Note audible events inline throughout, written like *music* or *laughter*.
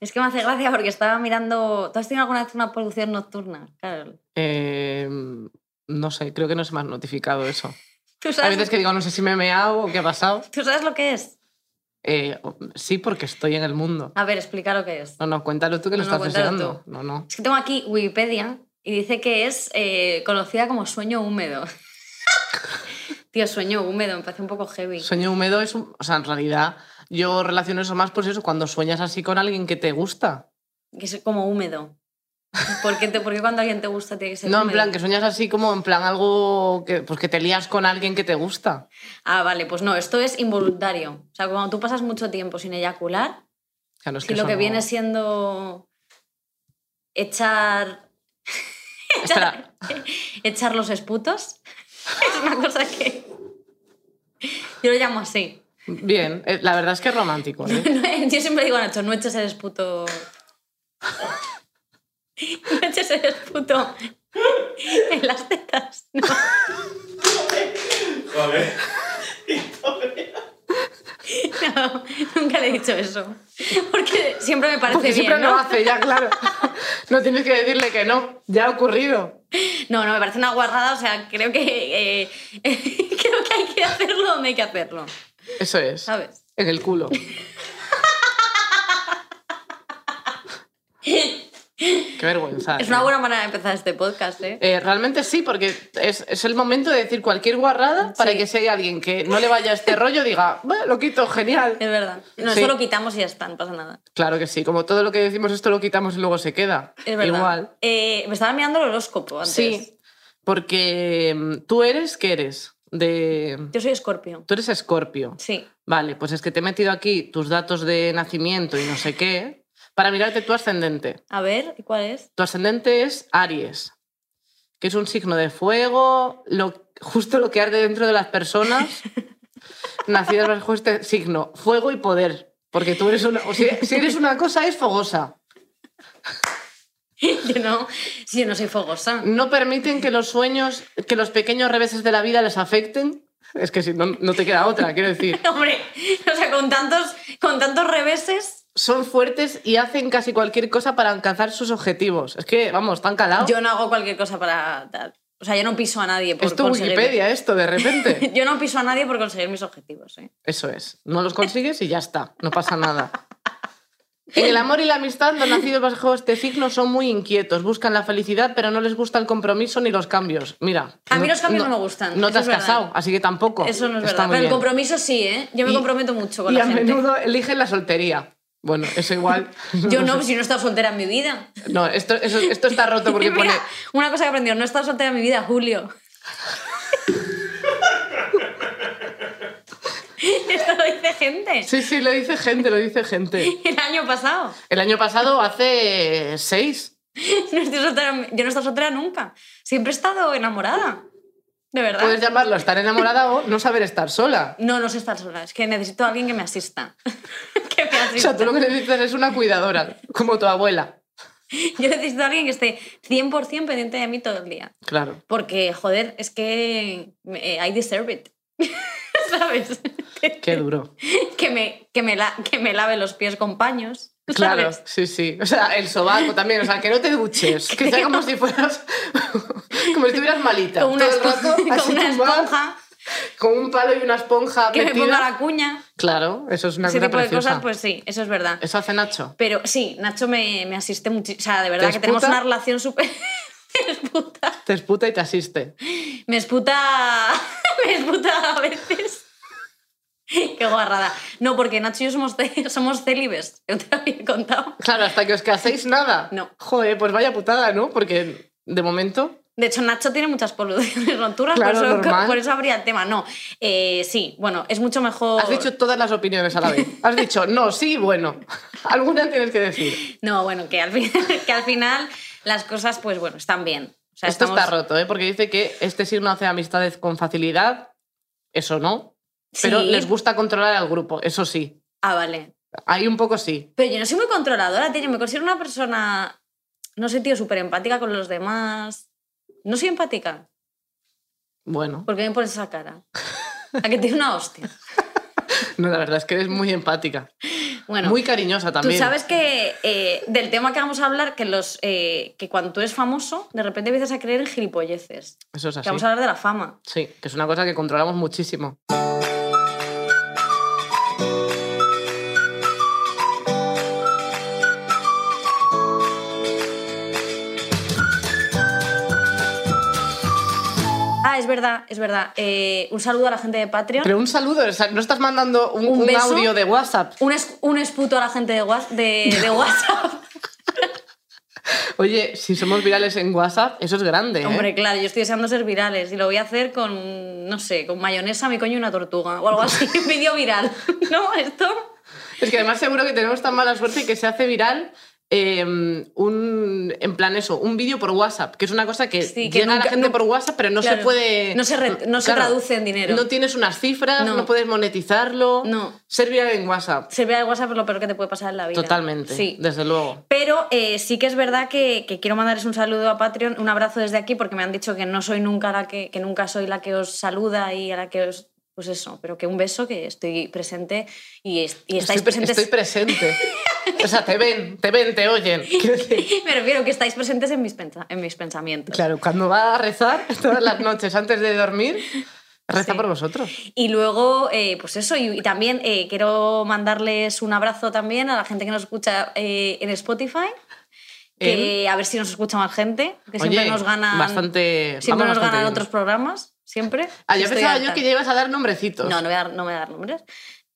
Es que me hace gracia porque estaba mirando. ¿Tú has tenido alguna vez una producción nocturna, Carol? Eh, no sé, creo que no se me ha notificado eso. *laughs* ¿Tú sabes, veces que digo, no sé si me he meado o qué ha pasado. ¿Tú sabes lo que es? Eh, sí, porque estoy en el mundo. A ver, explica lo que es. No, no, cuéntalo tú que lo No, no, estás deseando. tú. No, no. Es que tengo aquí Wikipedia y dice que es eh, conocida como sueño húmedo. *laughs* Tío, sueño húmedo, me parece un poco heavy. Sueño húmedo es un... O sea, en realidad yo relaciono eso más, pues eso, cuando sueñas así con alguien que te gusta. Que es como húmedo. ¿Por qué, te- por qué cuando alguien te gusta tiene que ser No, en plan, que sueñas así como en plan algo que, pues que te lías con alguien que te gusta. Ah, vale, pues no, esto es involuntario. O sea, cuando tú pasas mucho tiempo sin eyacular, Claro, es que lo que no- viene siendo echar, *laughs* *laughs* Espera, echar los esputos, *laughs* es una cosa que yo lo llamo así. Bien, eh, la verdad es que es romántico. ¿eh? *laughs* Yo siempre digo a Nacho, no eches el esputo... *laughs* No eches el esputo *laughs* en las tetas. No. Joder. No, nunca le he dicho eso. Porque siempre me parece Porque bien, siempre ¿no? lo hace, ya, claro. No tienes que decirle que no, ya ha ocurrido. No, no, me parece una guarrada. O sea, creo que, eh, creo que hay que hacerlo donde hay que hacerlo. Eso es, ¿Sabes? en el culo. Qué vergüenza. Es eh. una buena manera de empezar este podcast, ¿eh? Eh, realmente sí, porque es, es el momento de decir cualquier guarrada para que si hay alguien que no le vaya este rollo diga, "Bueno, lo quito, genial. Es verdad. No, Sí. eso lo quitamos y ya está, no pasa nada. Claro que sí, como todo lo que decimos esto lo quitamos y luego se queda. Es verdad. Igual. Eh, me estaba mirando el horóscopo antes. Sí, porque mm, tú eres, ¿qué eres? De... Yo soy escorpio. Tú eres escorpio. Sí. Vale, pues es que te he metido aquí tus datos de nacimiento y no sé qué para mirarte tu ascendente. A ver, ¿y cuál es? Tu ascendente es Aries, que es un signo de fuego, lo, justo lo que arde dentro de las personas *laughs* nacidas bajo este signo, fuego y poder. Porque tú eres una, o si, si eres una cosa es fogosa. *laughs* Yo no, si yo no soy fogosa. No permiten que los sueños, que los pequeños reveses de la vida les afecten. Es que si no, no te queda otra, quiero decir. *laughs* Hombre, o sea, con tantos, con tantos reveses, Son fuertes y hacen casi cualquier cosa para alcanzar sus objetivos. Es que, vamos, están calados. yo no hago cualquier cosa para. O sea, yo no piso a nadie por Es tu conseguir... Wikipedia esto, de repente. *laughs* Yo no piso a nadie por conseguir mis objetivos, ¿eh? Eso es. No los consigues y ya está. No pasa nada. En el amor y la amistad, los nacidos bajo este signo son muy inquietos. Buscan la felicidad, pero no les gusta el compromiso ni los cambios. Mira. A mí los cambios no me gustan, No te has casado, así que tampoco. Eso no es Está verdad. Pero el bien. compromiso sí, ¿eh? Yo me Y- comprometo mucho con Y la a gente. menudo eligen la soltería. Bueno, eso igual. *laughs* Yo no, sé. si no he estado soltera en mi vida. No, esto, eso- esto está roto porque *laughs* Mira, pone. una cosa que he aprendido, no he estado soltera en mi vida, Julio. *laughs* Esto lo dice gente. Sí, sí, lo dice gente, lo dice gente. *laughs* El año pasado. El año pasado, hace seis. *laughs* No estoy soltera- yo no he estado soltera nunca. Siempre he estado enamorada. De verdad. Puedes llamarlo estar enamorada o no saber estar sola. No, no sé estar sola. Es que necesito a alguien que me asista. que me O asista. sea, tú lo que necesitas es una cuidadora, como tu abuela. Yo necesito a alguien que esté 100% pendiente de mí todo el día. Claro. Porque, joder, es que eh, I deserve it. ¿Sabes? *laughs* Qué duro. que, me, que, me la- que me lave los pies con paños. Claro, ¿sabes? sí, sí. O sea, el sobaco también. O sea, que no te duches. Que sea como si fueras. *laughs* como si estuvieras malita. Con una, Todo el espo- rato, con una esponja, Con un palo y una esponja que me metida. ponga la cuña. Claro, eso es una Ese tipo de preciosa. cosas, pues sí, eso es verdad. Eso hace Nacho. Pero sí, Nacho me, me asiste muchísimo. O sea, de verdad ¿Te que tenemos una relación súper. *laughs* me esputa. Te esputa y te asiste. Me esputa. me esputa a veces. *laughs* Qué guarrada. No, porque Nacho y yo somos, *laughs* somos célibes. Yo te lo había contado. Claro, hasta que os caséis nada. No. Joder, pues vaya putada, ¿no? Porque de momento. De hecho, Nacho tiene muchas poluciones nocturnas, Claro, por, eso, *laughs* por eso habría el tema. No, eh, sí, bueno, es mucho mejor. Has dicho todas las opiniones a la vez. Has dicho no, sí, bueno. Alguna tienes que decir. No, bueno, que al, fin- que al final las cosas, pues bueno, están bien. O sea, Esto estamos- está roto, ¿eh? Porque dice que este signo hace amistades con facilidad. Eso no. Pero les gusta controlar al grupo, eso sí. Ah, vale. Ahí un poco sí. Pero yo no soy muy controladora, tío. Yo me considero una persona, no sé, tío, súper empática con los demás. No soy empática. Bueno, ¿Por qué me pones esa cara? A que tiene una hostia. *laughs* no, la verdad es que eres muy empática. Bueno, Muy cariñosa Tú también. sabes que eh, del tema que vamos a hablar, que, los, eh, que cuando tú eres famoso, de repente empiezas a creer en gilipolleces. Eso es Que así. vamos a hablar de la fama. Sí, que es una cosa que controlamos muchísimo. Verdad, es verdad. Eh, un saludo a la gente de Patreon. Pero un saludo, o sea, no estás mandando un, ¿Un un beso? audio de WhatsApp. Un, es- un esputo a la gente de, Whats- de, de WhatsApp. *laughs* Oye, si somos virales en WhatsApp, eso es grande. ¿eh? Hombre, claro, yo estoy deseando ser virales y lo voy a hacer con, no sé, con mayonesa, mi coño y una tortuga o algo así. *laughs* Vídeo viral. *laughs* ¿No? Esto. Es que además seguro que tenemos tan mala suerte que se hace viral eh, un, en plan eso, un vídeo por WhatsApp, que es una cosa que Sí, que llega a la gente no- por WhatsApp, pero no claro, se puede... no se re- no se traduce en dinero. No tienes unas cifras, no, No. puedes monetizarlo. No. Ser viral en WhatsApp. Ser viral de WhatsApp es lo peor que te puede pasar en la vida. Totalmente, Sí. desde luego. Pero eh, sí que es verdad que, que quiero mandarles un saludo a Patreon, un abrazo desde aquí, porque me han dicho que no soy nunca la que, que nunca soy la que os saluda y a la que os. Pues eso, pero que un beso, que estoy presente y, es- y estáis estoy, presentes. Estoy presente. *laughs* o sea, te ven, te ven, te oyen. *laughs* Me refiero que estáis presentes en mis, pensa- en mis pensamientos. Claro, cuando va a rezar *laughs* todas las noches antes de dormir, reza Sí. por vosotros. Y luego, eh, pues eso, y, y también eh, quiero mandarles un abrazo también a la gente que nos escucha eh, en Spotify. Que a ver si nos escucha más gente, que siempre nos ganan. bastante- Siempre nos bastante ganan bien. otros programas, siempre. Ah, yo pensaba yo que ya ibas a dar nombrecitos. No, no voy, a dar, no voy a dar nombres.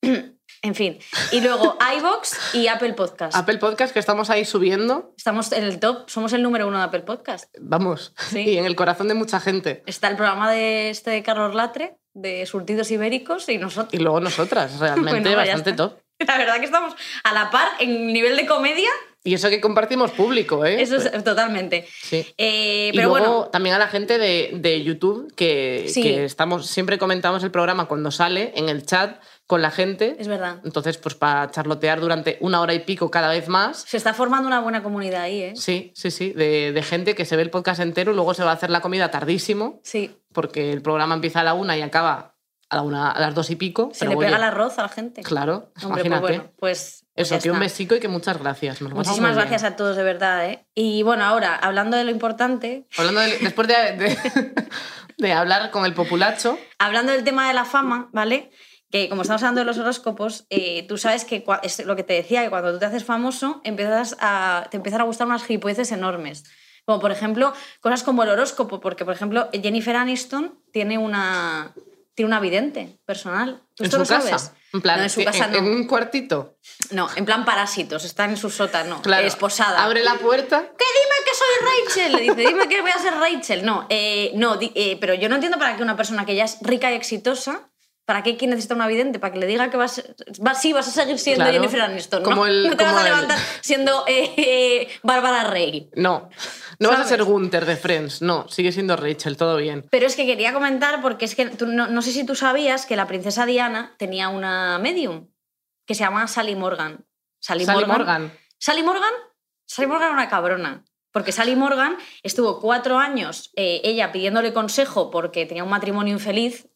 *clears throat* en fin. Y luego iVoox y Apple Podcast. Apple Podcast que estamos ahí subiendo, Estamos en el top, somos el número uno de Apple Podcast. vamos, Sí. *laughs* y en el corazón de mucha gente. Está el programa de este de Carlos Latre, de Surtidos Ibéricos, y nosotros. Y luego nosotras, *laughs* realmente Bueno, bastante top. *laughs* La verdad que estamos a la par en nivel de comedia. Y eso que compartimos público, ¿eh? Eso es totalmente. Sí. Eh, Y pero luego bueno, también a la gente de, de YouTube que, Sí. que estamos siempre comentamos el programa cuando sale en el chat con la gente. es verdad. Entonces, pues para charlotear durante una hora y pico cada vez más. Se está formando una buena comunidad ahí, ¿eh? Sí, sí, sí, de, de gente que se ve el podcast entero y luego se va a hacer la comida tardísimo, Sí. porque el programa empieza a la una y acaba a, la una, a las dos y pico. Se pero le oye, pega el arroz a la gente. Claro, Hombre, pues imagínate. bueno, pues. pues Eso, que un besico y que muchas gracias. lo Muchísimas bien. gracias a todos, de verdad, ¿eh? Y bueno, ahora, hablando de lo importante, Hablando de- después de, de- *laughs* de hablar con el populacho, hablando del tema de la fama, ¿vale? Que como estamos hablando de los horóscopos, eh, tú sabes que es lo que te decía, que cuando tú te haces famoso, empiezas a, te empiezan a gustar unas gilipolleces enormes. Como por ejemplo, cosas como el horóscopo, porque por ejemplo, Jennifer Aniston tiene una, tiene una vidente personal. ¿Tú en esto su lo casa. sabes? En plan, no, en su casa en, no. en un cuartito. No, en plan parásitos, están en su sótano, Claro. esposada. Abre la puerta. que dime que soy Rachel. Le dice, dime que voy a ser Rachel. No, eh, no eh, pero yo no entiendo para qué una persona que ya es rica y exitosa, ¿para qué quién necesita una vidente? Para que le diga que vas, va, sí, vas a seguir siendo Claro. Jennifer Aniston, ¿no? Como el- no te vas a el- levantar siendo eh, eh, Bárbara Rey. No, no vas a ser Gunther de Friends. No, sigue siendo Rachel, todo bien. Pero es que quería comentar, porque es que tú- no, no sé si tú sabías que la princesa Diana tenía una medium que se llama Sally Morgan. Sally, Sally Morgan. Morgan. Sally Morgan, Sally Morgan era una cabrona. Porque Sally Morgan estuvo cuatro años eh, ella pidiéndole consejo porque tenía un matrimonio infeliz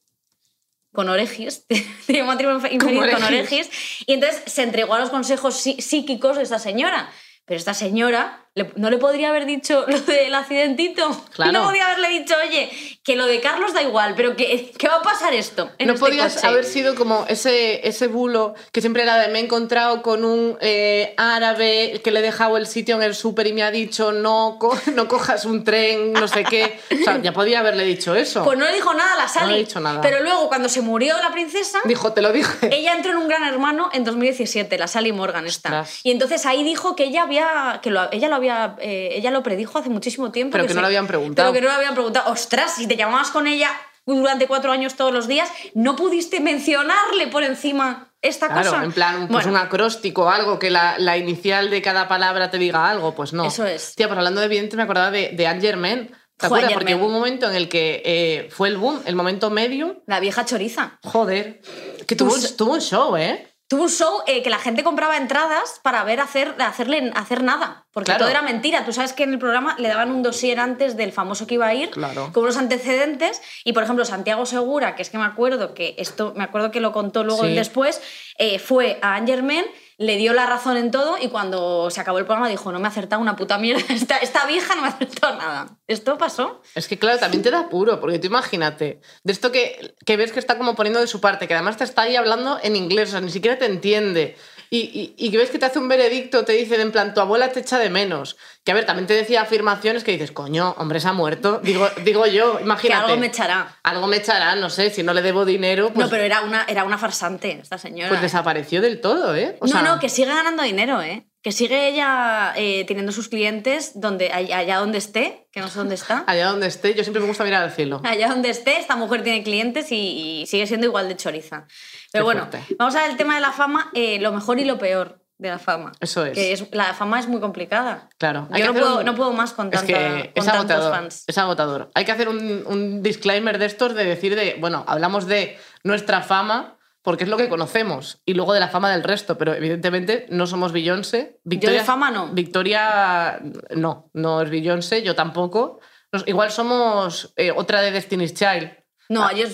con Oregis. tenía un matrimonio infeliz con Oregis. Oregis. Y entonces se entregó a los consejos psí- psíquicos de esta señora. Pero esta señora no le podría haber dicho *laughs* lo del accidentito. Claro. No podía haberle dicho, oye, que lo de Carlos da igual, pero que, que va a pasar esto. En no este podías coche. haber sido como ese, ese bulo que siempre era de me he encontrado con un eh, árabe que le he dejado el sitio en el súper y me ha dicho no, co- *laughs* no cojas un tren, no sé qué. O sea, ya podía haberle dicho eso. Pues no le dijo nada a la Sally. le ha dicho nada. Pero luego, cuando se murió la princesa, Dijo, te lo dije. ella entró en un gran hermano en 2017, la Sally Morgan está. Y entonces ahí dijo que ella había, que lo, ella lo había, eh, ella lo predijo hace muchísimo tiempo. Pero que no lo habían preguntado. Pero que no lo habían preguntado. Ostras, si te llamabas con ella durante cuatro años todos los días, no pudiste mencionarle por encima esta Claro, cosa. en plan, pues Bueno, un acróstico, algo que la, la inicial de cada palabra te diga algo, pues no. Eso es. Tía, pues hablando de evidente, me acordaba de, de Anne Germain. ¿Te acuerdas? Porque hubo un momento en el que eh, fue el boom, el momento medio. La vieja choriza. Joder. Que tuvo, tuvo un show, ¿eh? Tuvo un show eh, que la gente compraba entradas para ver hacer, hacerle hacer nada. Porque Claro. todo era mentira. Tú sabes que en el programa le daban un dossier antes del famoso que iba a ir, Claro. con unos antecedentes. Y por ejemplo, Santiago Segura, que es que me acuerdo que esto, me acuerdo que lo contó luego Sí. después, eh, fue a Angerman, le dio la razón en todo y cuando se acabó el programa dijo, no me ha acertado una puta mierda, *laughs* esta, esta vieja no me ha acertado nada. ¿Esto pasó? Es que claro, también te da apuro, porque tú imagínate, de esto que, que ves que está como poniendo de su parte, que además te está ahí hablando en inglés, o sea, ni siquiera te entiende. Y, y, y que ves que te hace un veredicto, te dice en plan, tu abuela te echa de menos. Que a ver, también te decía afirmaciones que dices, coño, hombre, se ha muerto. Digo, *laughs* digo yo, Que imagínate. algo me echará. Algo me echará, no sé, si no le debo dinero, pues, no, pero era una, era una farsante esta señora. pues desapareció del todo, ¿eh? O sea, no, no, que sigue ganando dinero, ¿eh? Que sigue ella eh, teniendo sus clientes donde, allá, donde esté, que no sé dónde está. Allá donde esté, yo siempre me gusta mirar al cielo. Allá donde esté, esta mujer tiene clientes y, y sigue siendo igual de choriza. Pero Qué bueno, fuerte. vamos a ver el tema de la fama, eh, lo mejor y lo peor de la fama. Eso es. Que es, la fama es muy complicada. Claro. Yo no puedo, un- no puedo más con, Es tanta, que con es tantos agotador. fans. Es agotador. Hay que hacer un, un disclaimer de estos de decir de, bueno, hablamos de nuestra fama porque es lo que conocemos y luego de la fama del resto, pero evidentemente no somos Beyoncé. Victoria, fama no. Victoria no, no es Beyoncé, yo tampoco. Nos- igual somos eh, otra de Destiny's Child. No, Ah. yo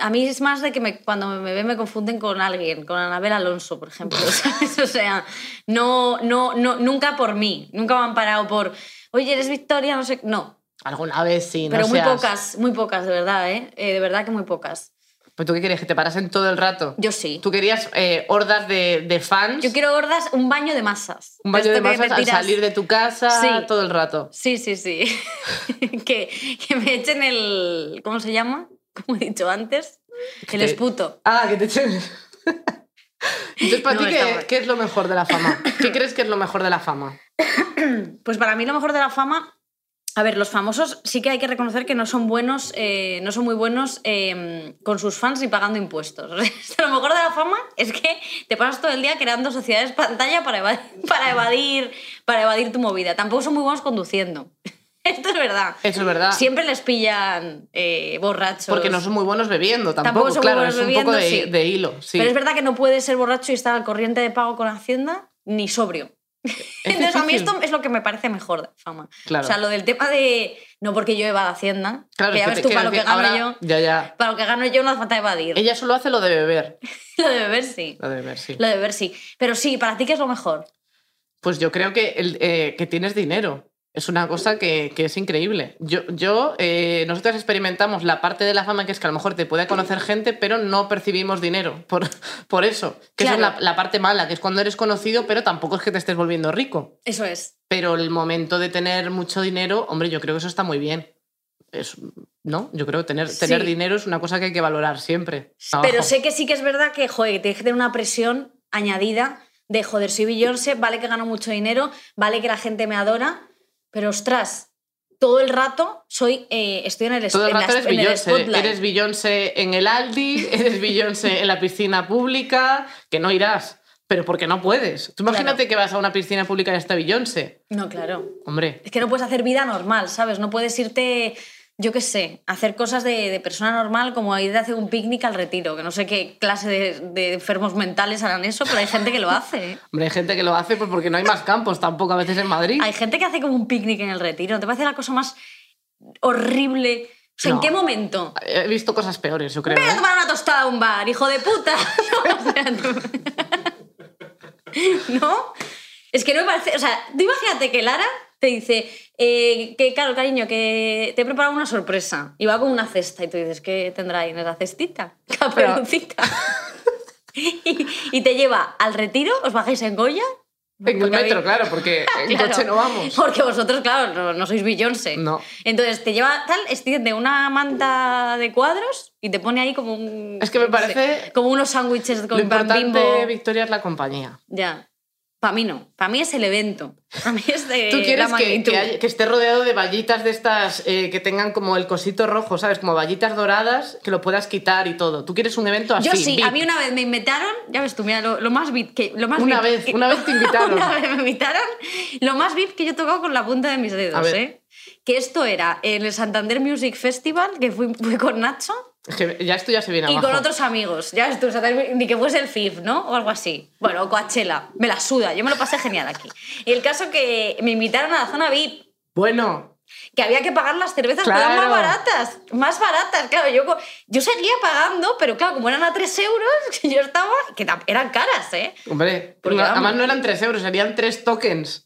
a mí es más de que me- cuando me ven me confunden con alguien, con Anabel Alonso, por ejemplo. *laughs* ¿sabes? O sea, no, no, no, nunca por mí. Nunca me han parado por, oye, eres Victoria, no sé. No, Alguna vez sí, no pero muy seas- pocas, muy pocas, de verdad, ¿eh? Eh, De verdad que muy pocas. ¿Pero tú qué querías? ¿Que te parasen todo el rato? Yo sí. ¿Tú querías eh, hordas de, de fans? Yo quiero gordas, un baño de masas. un baño de Esto masas al salir de tu casa Sí. todo el rato. Sí, sí, sí. *laughs* que, que me echen el. ¿Cómo se llama? Como he dicho antes. El esputo. Ah, que te echen. *laughs* Entonces, ¿para No, ti qué, qué es lo mejor de la fama? ¿Qué crees que es lo mejor de la fama? *coughs* Pues para mí lo mejor de la fama. A ver, los famosos sí que hay que reconocer que no son buenos, eh, no son muy buenos eh, con sus fans y pagando impuestos. *laughs* Lo mejor de la fama es que te pasas todo el día creando sociedades pantalla para evadir, para evadir, para evadir tu movida. Tampoco son muy buenos conduciendo. *laughs* Esto es verdad. Eso es verdad. Siempre les pillan eh, borrachos. Porque no son muy buenos bebiendo tampoco, Tampoco son muy claro, buenos es un poco de, bebiendo, sí. de hilo. Sí. Pero es verdad que no puedes ser borracho y estar al corriente de pago con Hacienda ni sobrio. Entonces, a mí esto es lo que me parece mejor de fama. Claro. O sea, lo del tema de. No porque yo evada Hacienda. Claro, que ya es ves tú, para lo que gano ahora- yo. Ya, ya. Para lo que gano yo no hace falta evadir. Ella solo hace lo de beber. *laughs* Lo de beber sí. Lo de beber, sí. Lo de beber sí. Pero sí, para ti, ¿qué es lo mejor? Pues yo creo que, el, eh, que tienes dinero. Es una cosa que, que es increíble. Yo, yo eh, nosotros experimentamos la parte de la fama que es que a lo mejor te puede conocer gente, pero no percibimos dinero por, *laughs* por eso. Que esa es Claro. la, la parte mala, que es cuando eres conocido, pero tampoco es que te estés volviendo rico. Eso es. Pero el momento de tener mucho dinero, hombre, yo creo que eso está muy bien. Es, ¿No? Yo creo que tener, tener Sí. dinero es una cosa que hay que valorar siempre. Pero Abajo. sé que sí que es verdad que, joder, que tener una presión añadida de, joder, soy Beyoncé, vale que gano mucho dinero, vale que la gente me adora, pero ostras, todo el rato soy, eh, estoy en el, Todo el rato eres Beyoncé. Eres Beyoncé en el Aldi, *laughs* eres Beyoncé en la piscina pública, que no irás, pero porque no puedes. Tú imagínate Claro. que vas a una piscina pública y está Beyoncé. No, claro. Hombre, Es que no puedes hacer vida normal, ¿sabes? No puedes irte, yo qué sé, hacer cosas de, de persona normal como ir a hacer un picnic al retiro, que no sé qué clase de, de enfermos mentales harán eso, pero hay gente que lo hace. *laughs* hombre, hay gente que lo hace pues porque no hay más campos tampoco a veces en Madrid. Hay gente que hace como un picnic en el retiro. ¿No te parece la cosa más horrible? O sea, ¿en No. qué momento? He visto cosas peores, yo creo. Ven a ¿eh? tomar una tostada a un bar, hijo de puta. *laughs* *laughs* ¿No? Es que no me parece. O sea, tú imagínate que Lara te dice eh, que, claro, cariño, que te he preparado una sorpresa. Y va con una cesta y tú dices, ¿qué tendrá ahí en esa cestita? *laughs* Caperucita. *laughs* y, y te lleva al retiro, os bajáis en Goya. En el metro, habéis- claro, porque en *laughs* Claro, coche no vamos. Porque vosotros, claro, no, no sois Beyoncé. No. Entonces te lleva tal, extiende una manta de cuadros y te pone ahí como un. Es que me no sé, parece- como unos sándwiches Lo con pan importante. Victoria, es la compañía. Ya. Para mí no. Para mí es el evento. Para mí es de. Tú quieres la que, que haya- que esté rodeado de vallitas de estas eh, que tengan como el cosito rojo, ¿sabes? Como vallitas doradas que lo puedas quitar y todo. Tú quieres un evento así. Yo sí, a VIP. mí una vez me invitaron, ya ves tú, mira, lo, lo más VIP que. Lo más Una VIP vez, que- una vez te *laughs* invitaron. una vez me invitaron, lo más VIP que yo he tocado con la punta de mis A dedos. ¿eh? Que esto era en el Santander Music Festival, que fui, fui con Nacho. Ya esto ya se viene Y abajo. con otros amigos, ya ves tú, o sea, ni que fuese el FIF, ¿no? O algo así. Bueno, o Coachella, me la suda, yo me lo pasé genial aquí. Y el caso que me invitaron a la zona VIP, Bueno, que había que pagar las cervezas, pero eran más Claro. baratas, más baratas, claro, yo, yo seguía pagando, pero claro, como eran a 3 euros, *laughs* yo estaba, que eran caras, ¿eh? Hombre, Porque no, además no eran 3 euros, serían 3 tokens.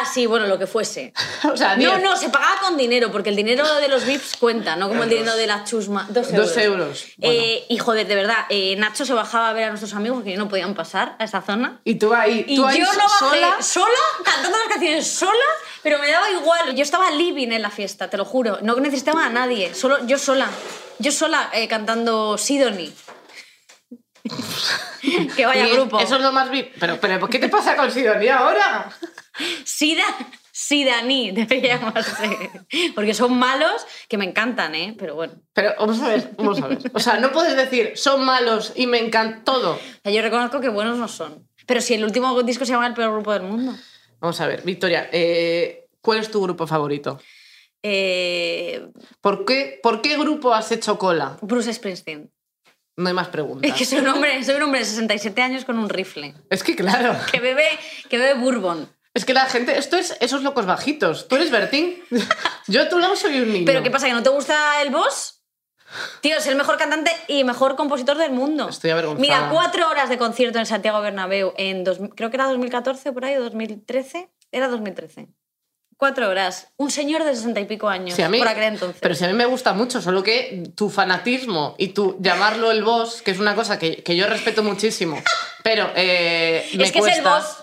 Ah, sí, bueno, lo que fuese. *laughs* O sea, No, 10. no, se pagaba con dinero, porque el dinero de los VIPs cuenta, no como el dinero de la chusma. Dos euros. Dos euros. Bueno. Eh, y joder, de verdad, eh, Nacho se bajaba a ver a nuestros amigos que no podían pasar a esa zona. Y tú ahí, Y tú ahí yo no bajé sola. sola, cantando las canciones sola, pero me daba igual. Yo estaba living en la fiesta, te lo juro. No necesitaba a nadie, solo yo sola. Yo sola eh, cantando Sidonie. *laughs* que vaya Y grupo. Eso es lo más VIP. Pero, pero, ¿qué te pasa con Sidonia ahora? Sida, Sidaní, *laughs* debería llamarse. Porque son malos que me encantan, ¿eh? Pero bueno. Pero vamos a ver, vamos a ver. O sea, no puedes decir, son malos y me encanta todo. O sea, yo reconozco que buenos no son. Pero si el último disco se llama El peor grupo del mundo. Vamos a ver, Victoria, eh, ¿cuál es tu grupo favorito? Eh, ¿Por qué, ¿Por qué grupo has hecho cola? Bruce Springsteen. No hay más preguntas. Es que soy un, hombre, soy un hombre de 67 años con un rifle. Es que claro, Que bebe, que bebe bourbon. Es que la gente, esto es esos locos bajitos. Tú eres Bertín, yo a tu lado soy un niño. ¿Pero qué pasa? ¿Que no te gusta el boss? Tío, es el mejor cantante y mejor compositor del mundo. Estoy avergonzada. Mira, cuatro horas de concierto en Santiago Bernabéu en dos- creo que era 2014 por ahí o 2013. Era 2013. Cuatro horas. Un señor de sesenta y pico años. Sí, a mí- por aquel entonces. Pero si a mí me gusta mucho, solo que tu fanatismo y tu llamarlo el boss, que es una cosa que, que yo respeto muchísimo, pero eh, me es que es el cuesta. boss.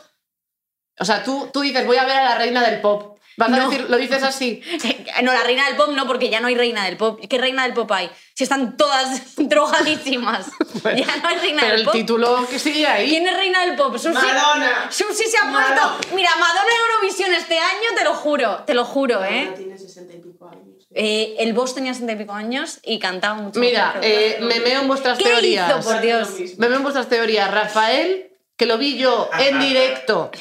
O sea, tú, tú dices, voy a ver a la reina del pop. ¿Vas a No. decir, lo dices así? *laughs* No, la reina del pop no, porque ya no hay reina del pop. ¿Qué reina del pop hay? Si están todas *laughs* drogadísimas. ya no hay reina Pero del el pop. título que sigue ahí. ¿Quién es reina del pop? Susi. Madonna. Susi se ha Madonna. puesto. Mira, Madonna Eurovisión este año, te lo juro, te lo juro, ¿eh? tiene sesenta y pico años. Eh, el boss tenía 60 y pico años y cantaba mucho. Mira, eh, me meo en vuestras ¿Qué teorías. hizo, por Dios? Me veo en vuestras teorías. Rafael, que lo vi yo en directo,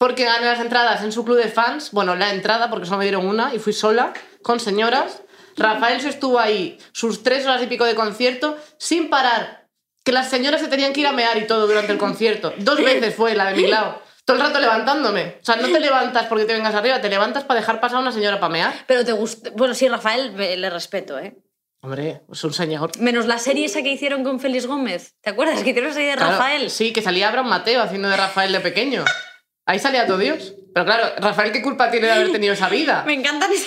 porque gané las entradas en su club de fans. Bueno, la entrada, porque solo me dieron una y fui sola, con señoras. Rafael se estuvo ahí sus tres horas y pico de concierto sin parar. Que las señoras se tenían que ir a mear y todo durante el concierto. Dos veces fue la de mi lado. Todo el rato levantándome. O sea, no te levantas porque te vengas arriba, te levantas para dejar pasar a una señora para mear. Pero te gusta. Bueno, sí, Rafael, me- le respeto, ¿eh? Hombre, es un señor. Menos la serie esa que hicieron con Félix Gómez. ¿Te acuerdas? Que hicieron esa serie de Claro, Rafael. Sí, que salía Abraham Mateo haciendo de Rafael de pequeño. Ahí salía todo Dios. Pero claro, Rafael, ¿qué culpa tiene de haber tenido esa vida? *laughs* Me encantan, es-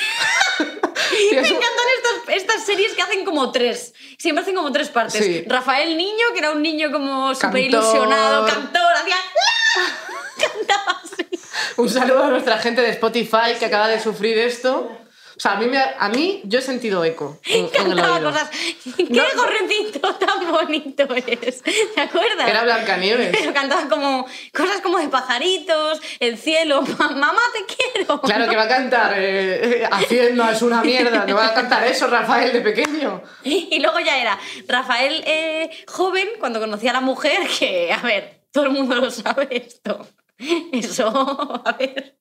*laughs* me encantan estas, estas series que hacen como tres. Siempre hacen como tres partes. Sí. Rafael Niño, que era un niño como súper ilusionado, cantor, hacía. *laughs* Cantaba así. Un saludo a nuestra gente de Spotify que acaba de sufrir esto. Sea, a mí, me a mí yo he sentido eco *laughs* en, en el Cantaba oído. cosas. ¡Qué No. gorrecito *laughs* tan bonito es! ¿Te acuerdas? Era Blancanieves. *laughs* Pero cantaba como cosas como de pajaritos, el cielo, "Ma- mamá te quiero. Claro que va a cantar eh, eh, Hacienda es una mierda. No va a cantar eso Rafael de pequeño. Y luego ya era Rafael eh, joven cuando conocía a la mujer, que, a ver, todo el mundo lo sabe esto. Eso, a ver,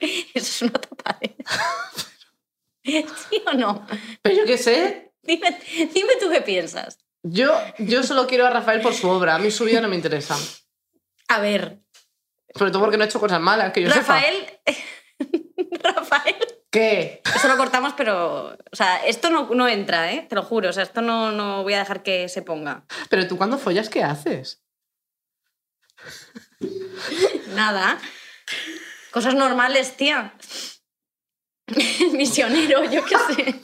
eso es una tapadera. *laughs* ¿Sí o no? Pero yo qué sé. *laughs* Dime, dime tú qué piensas. Yo, yo solo quiero a Rafael por su obra. A mí su vida no me interesa. A ver, Sobre todo porque no ha hecho cosas malas, que yo sepa. Rafael. *laughs* Rafael. ¿Qué? Eso lo cortamos, pero. O sea, esto no, no entra, ¿eh? Te lo juro. O sea, esto no, no voy a dejar que se ponga. Pero tú cuando follas, ¿qué haces? Nada. Cosas normales, tía. *laughs* Misionero, yo qué sé.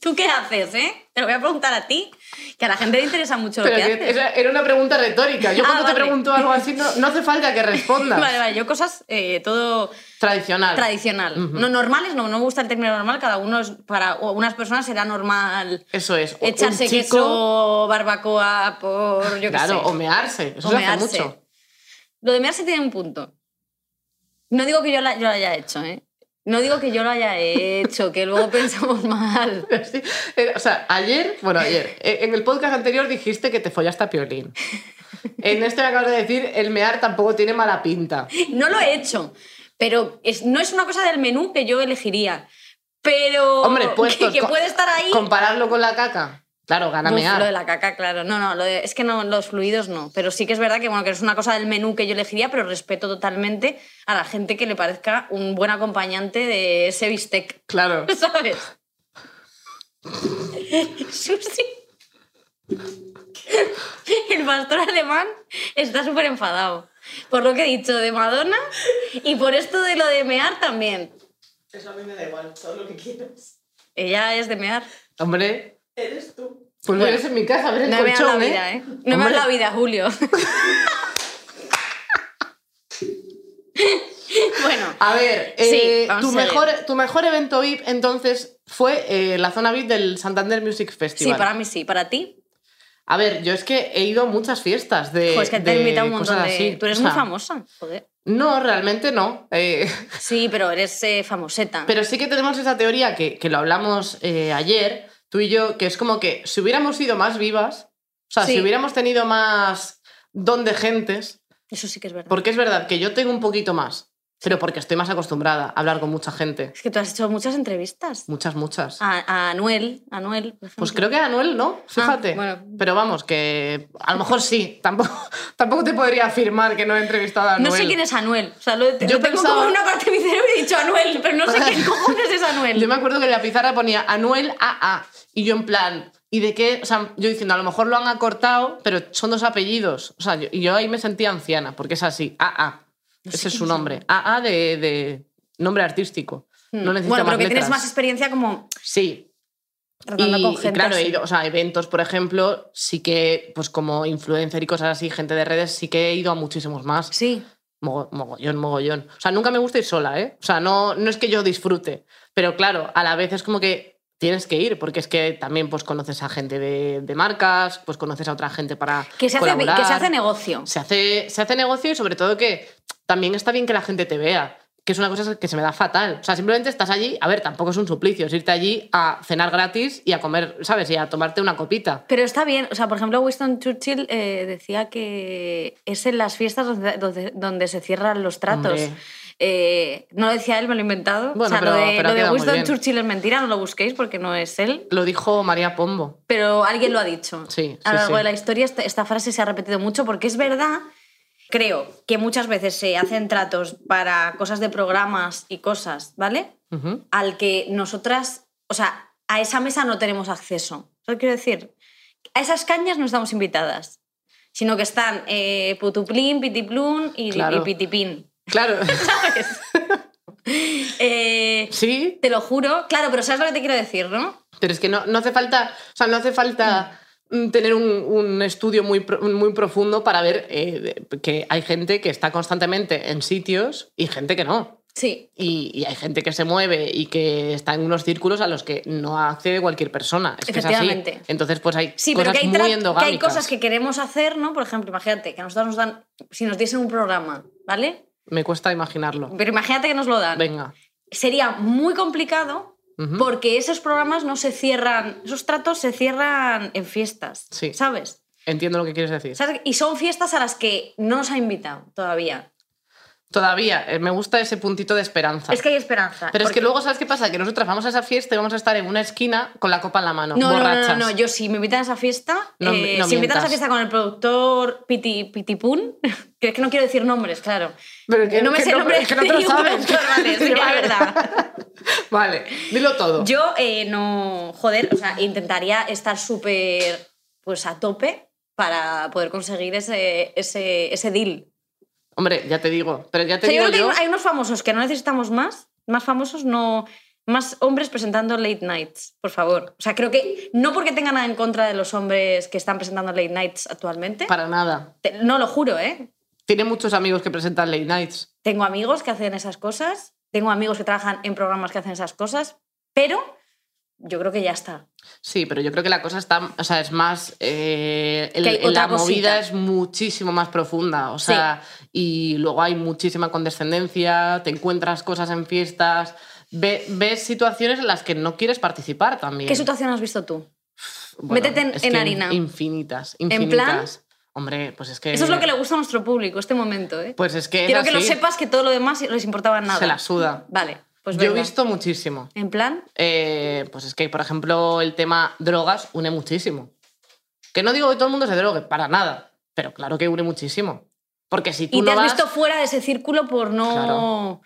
¿Tú qué haces, eh? Te lo voy a preguntar a ti, que a la gente le interesa mucho lo Pero que que haces. era una pregunta retórica. Yo Ah, cuando te vale. pregunto algo así, no, no hace falta que respondas. *laughs* Vale, vale, yo cosas eh, todo Tradicional. tradicional. Ujú. No normales, no, no me gusta el término normal, cada uno es, para o unas personas será normal Eso es. Echarse un chico, queso, barbacoa por, yo qué Claro, sé. o mearse. Eso O se hace mucho. Lo de mearse tiene un punto. No digo que yo, la- yo lo haya hecho, ¿eh? No digo que yo lo haya hecho, que luego pensamos mal. *laughs* Sí, eh, O sea, ayer, bueno, ayer, eh, en el podcast anterior dijiste que te follaste a Piolín. En este me acabas de decir, el mear tampoco tiene mala pinta. No lo he hecho, pero es- no es una cosa del menú que yo elegiría. Pero Hombre, puestos. que, que co- puede estar ahí. Compararlo con la caca. Claro, gana mear. lo de la caca, claro. No, no, lo de- es que no, los fluidos no. Pero sí que es verdad que, bueno, que es una cosa del menú que yo elegiría, pero respeto totalmente a la gente que le parezca un buen acompañante de ese bistec. Claro. *laughs* ¿Sabes? Susi. El pastor alemán está súper enfadado. Por lo que he dicho de Madonna y por esto de lo de mear también. Eso a mí me da igual, todo lo que quieras. Ella es de mear. Hombre, Eres tú. pues Bueno. en mi casa a ver el No me colchón, la ¿eh? vida, ¿eh? No me Hombre. la vida, Julio. *laughs* bueno, A ver, Sí, eh, tu, mejor, tu mejor evento VIP entonces fue eh, la zona VIP del Santander Music sí, Festival. para mí sí. ¿Para ti? A ver, yo es que he ido a muchas fiestas de. Pues que te he de invitado un montón cosas de... así. Tú eres O muy famosa, joder. No, realmente no. Eh, Sí, pero eres eh, famoseta. pero sí que tenemos esa teoría que, que lo hablamos eh, ayer, tú y yo, que es como que si hubiéramos sido más vivas, o sea, Sí. si hubiéramos tenido más don de gentes, Eso sí que es verdad. porque es verdad que yo tengo un poquito más, pero porque estoy más acostumbrada a hablar con mucha gente. Es que tú has hecho muchas entrevistas. Muchas, muchas. A, a Anuel, Anuel, por ejemplo. Pues creo que a Anuel no, fíjate. Ah, bueno. Pero vamos, que a lo mejor sí. Tampoco, *laughs* tampoco te podría afirmar que no he entrevistado a Anuel. No sé quién es Anuel. O sea, lo, lo Yo tengo pensaba- como una parte de mi cerebro y he dicho Anuel, pero no sé *laughs* quién cojones es Anuel. Yo me acuerdo que en la pizarra ponía Anuel AA. Y yo en plan, ¿y de qué? O sea, yo diciendo, a lo mejor lo han acortado, pero son dos apellidos. O sea, yo, y yo ahí me sentía anciana, porque es así, AA. No sé Ese es su nombre. AA de, de nombre artístico. No necesita Hmm. bueno, más pero que tienes más experiencia como Sí, tratando y, con y gente claro, he ido, o sea, eventos, por ejemplo, sí que, pues como influencer y cosas así, gente de redes, sí que he ido a muchísimos más. Sí. Mogo- mogollón, mogollón. O sea, nunca me gusta ir sola, ¿eh? O sea, no, no es que yo disfrute, pero claro, a la vez es como que tienes que ir, porque es que también pues conoces a gente de, de marcas, pues conoces a otra gente para Que se, hace, colaborar. que se hace negocio. Se hace, se hace negocio y sobre todo que también está bien que la gente te vea, que es una cosa que se me da fatal. O sea, simplemente estás allí, a ver, tampoco es un suplicio, es irte allí a cenar gratis y a comer, ¿sabes? Y a tomarte una copita. Pero está bien, o sea, por ejemplo, Winston Churchill eh, decía que es en las fiestas donde, donde, donde se cierran los tratos. Hombre. Eh, no lo decía él, me lo he inventado. Bueno, o sea, pero- lo de, lo de Winston. Churchill es mentira, no lo busquéis porque no es él. Lo dijo María Pombo. Pero alguien lo ha dicho. Sí, A lo largo sí. de la historia esta, esta frase se ha repetido mucho porque es verdad, creo, que muchas veces se hacen tratos para cosas de programas y cosas, ¿vale? Al que nosotras, o sea, a esa mesa no tenemos acceso. ¿Sabes qué quiero decir? A esas cañas no estamos invitadas, sino que están eh, Putuplín, Pitiplún y, Claro. y Pitipín. Claro. *laughs* ¿Sabes? Eh, sí, te lo juro. Claro, pero ¿sabes lo que te quiero decir, no? Pero es que no, no hace falta, o sea, no hace falta mm, tener un, un estudio muy, muy profundo para ver eh, que hay gente que está constantemente en sitios y gente que no. Sí. Y, y hay gente que se mueve y que está en unos círculos a los que no accede cualquier persona. Es que es así. Efectivamente. Entonces, pues hay Sí, pero cosas que hay, muy tra- que hay endogámicas. cosas que queremos hacer, ¿no? Por ejemplo, imagínate que a nosotros nos dan, si nos diesen un programa, ¿vale? Me cuesta imaginarlo. Pero imagínate que nos lo dan. Venga. Sería muy complicado porque esos programas no se cierran, esos tratos se cierran en fiestas, Sí. ¿sabes? Entiendo lo que quieres decir. ¿Sabes? Y son fiestas a las que no nos ha invitado todavía. Todavía, eh, me gusta ese puntito de esperanza. Es que hay esperanza. Pero es que luego, ¿sabes qué pasa? Que nosotras vamos a esa fiesta y vamos a estar en una esquina con la copa en la mano, No, no, no, borrachas. no, no, yo si me invitan a esa fiesta, No- eh, no si me invitan a esa fiesta con el productor Piti, Pitipun, *laughs* que es que no quiero decir nombres, claro. Pero que- no me que sé el no- nombre que no te lo sabes. vale, *laughs* sí, Vale. verdad. *laughs* Vale, dilo todo. Yo eh, no, joder, o sea, intentaría estar súper pues a tope para poder conseguir ese, ese, ese deal. Hombre, ya te digo, pero ya O te yo digo que hay unos famosos que no necesitamos más, más famosos, no, más hombres presentando late nights, por favor. O sea, creo que no porque tenga nada en contra de los hombres que están presentando late nights actualmente, Para nada. te- no lo juro, ¿eh? Tiene muchos amigos que presentan late nights. Tengo amigos que hacen esas cosas, tengo amigos que trabajan en programas que hacen esas cosas, pero yo creo que ya está. Sí, pero yo creo que la cosa está, o sea, es más, eh, el- la movida es muchísimo más profunda, o sea, y luego hay muchísima condescendencia, te encuentras cosas en fiestas, ve- ves situaciones en las que no quieres participar también. ¿Qué situación has visto tú? Bueno, Métete en- en harina. Infinitas, plan? infinitas. Hombre, pues es que... Eso es lo que le gusta a nuestro público, este momento, ¿eh? Pues es que es Quiero que lo sepas que todo lo demás les importaba nada. Se la suda. Vale, Pues Yo he visto muchísimo. En plan, Eh, pues es que, por ejemplo, el tema drogas une muchísimo. Que no digo que todo el mundo se drogue, para nada. Pero claro que une muchísimo. Porque si tú y te no has vas... visto fuera de ese círculo por no, Claro.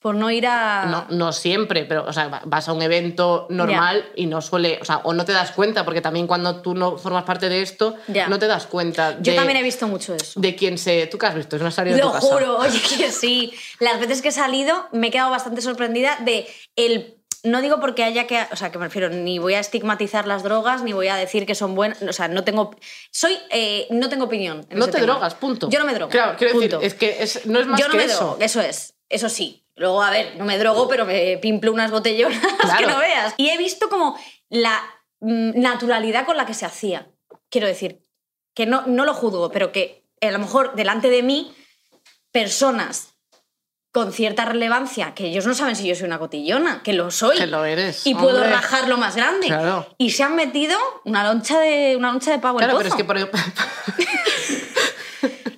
Por no ir a... No, no siempre, pero o sea, va- vas a un evento normal y no suele, o sea, o no te das cuenta, porque también cuando tú no formas parte de esto, Ya. no te das cuenta de, Yo también he visto mucho eso. de quién se... ¿Tú qué has visto? Es una serie de Lo tu casa. juro, oye, que sí. Las veces que he salido me he quedado bastante sorprendida de el... No digo porque haya que... O sea, que me refiero, ni voy a estigmatizar las drogas, ni voy a decir que son buenas... O sea, no tengo... Soy... eh, no tengo opinión. en No ese te tema. drogas, punto. Yo no me drogo. Claro, quiero punto. decir, es que es- no es más Yo no que me eso. drogo, eso es. Eso sí. Luego, a ver, no me drogo, pero me pimplo unas botellonas *laughs* que no veas. Y he visto como la mm, naturalidad con la que se hacía. Quiero decir, que no, no lo juzgo, pero que a lo mejor delante de mí, personas con cierta relevancia, que ellos no saben si yo soy una cotillona, que lo soy. Que lo eres. y puedo hombre. rajarlo más grande. Claro. Y se han metido una loncha de, una loncha de pavo Claro, el pero es que por *laughs*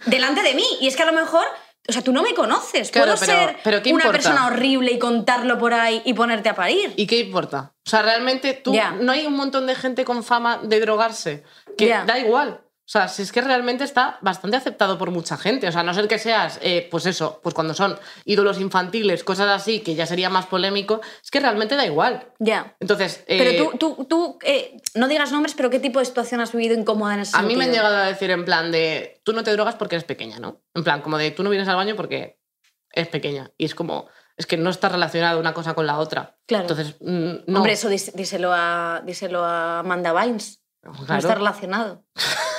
*laughs* delante de mí. Y es que a lo mejor, o sea, tú no me conoces. Claro, Puedo pero- ser pero ¿qué una persona horrible y contarlo por ahí y ponerte a parir. ¿Y qué importa? O sea, realmente tú no hay un montón de gente con fama de drogarse que da igual. O sea, si es que realmente está bastante aceptado por mucha gente. O sea, a no ser que seas, eh, pues eso, pues cuando son ídolos infantiles, cosas así, que ya sería más polémico, es que realmente da igual. Ya. Entonces, Pero eh, tú, tú, tú eh, no digas nombres, pero ¿qué tipo de situación has vivido incómoda en ese a mí me han sentido? llegado a decir en plan de, tú no te drogas porque eres pequeña, ¿no? En plan, como de, tú no vienes al baño porque eres pequeña. Y es como, es que no está relacionada una cosa con la otra. Claro. Entonces, mm, no. Hombre, eso dís- díselo a, díselo a Amanda Bynes. No Claro. está relacionado. *laughs*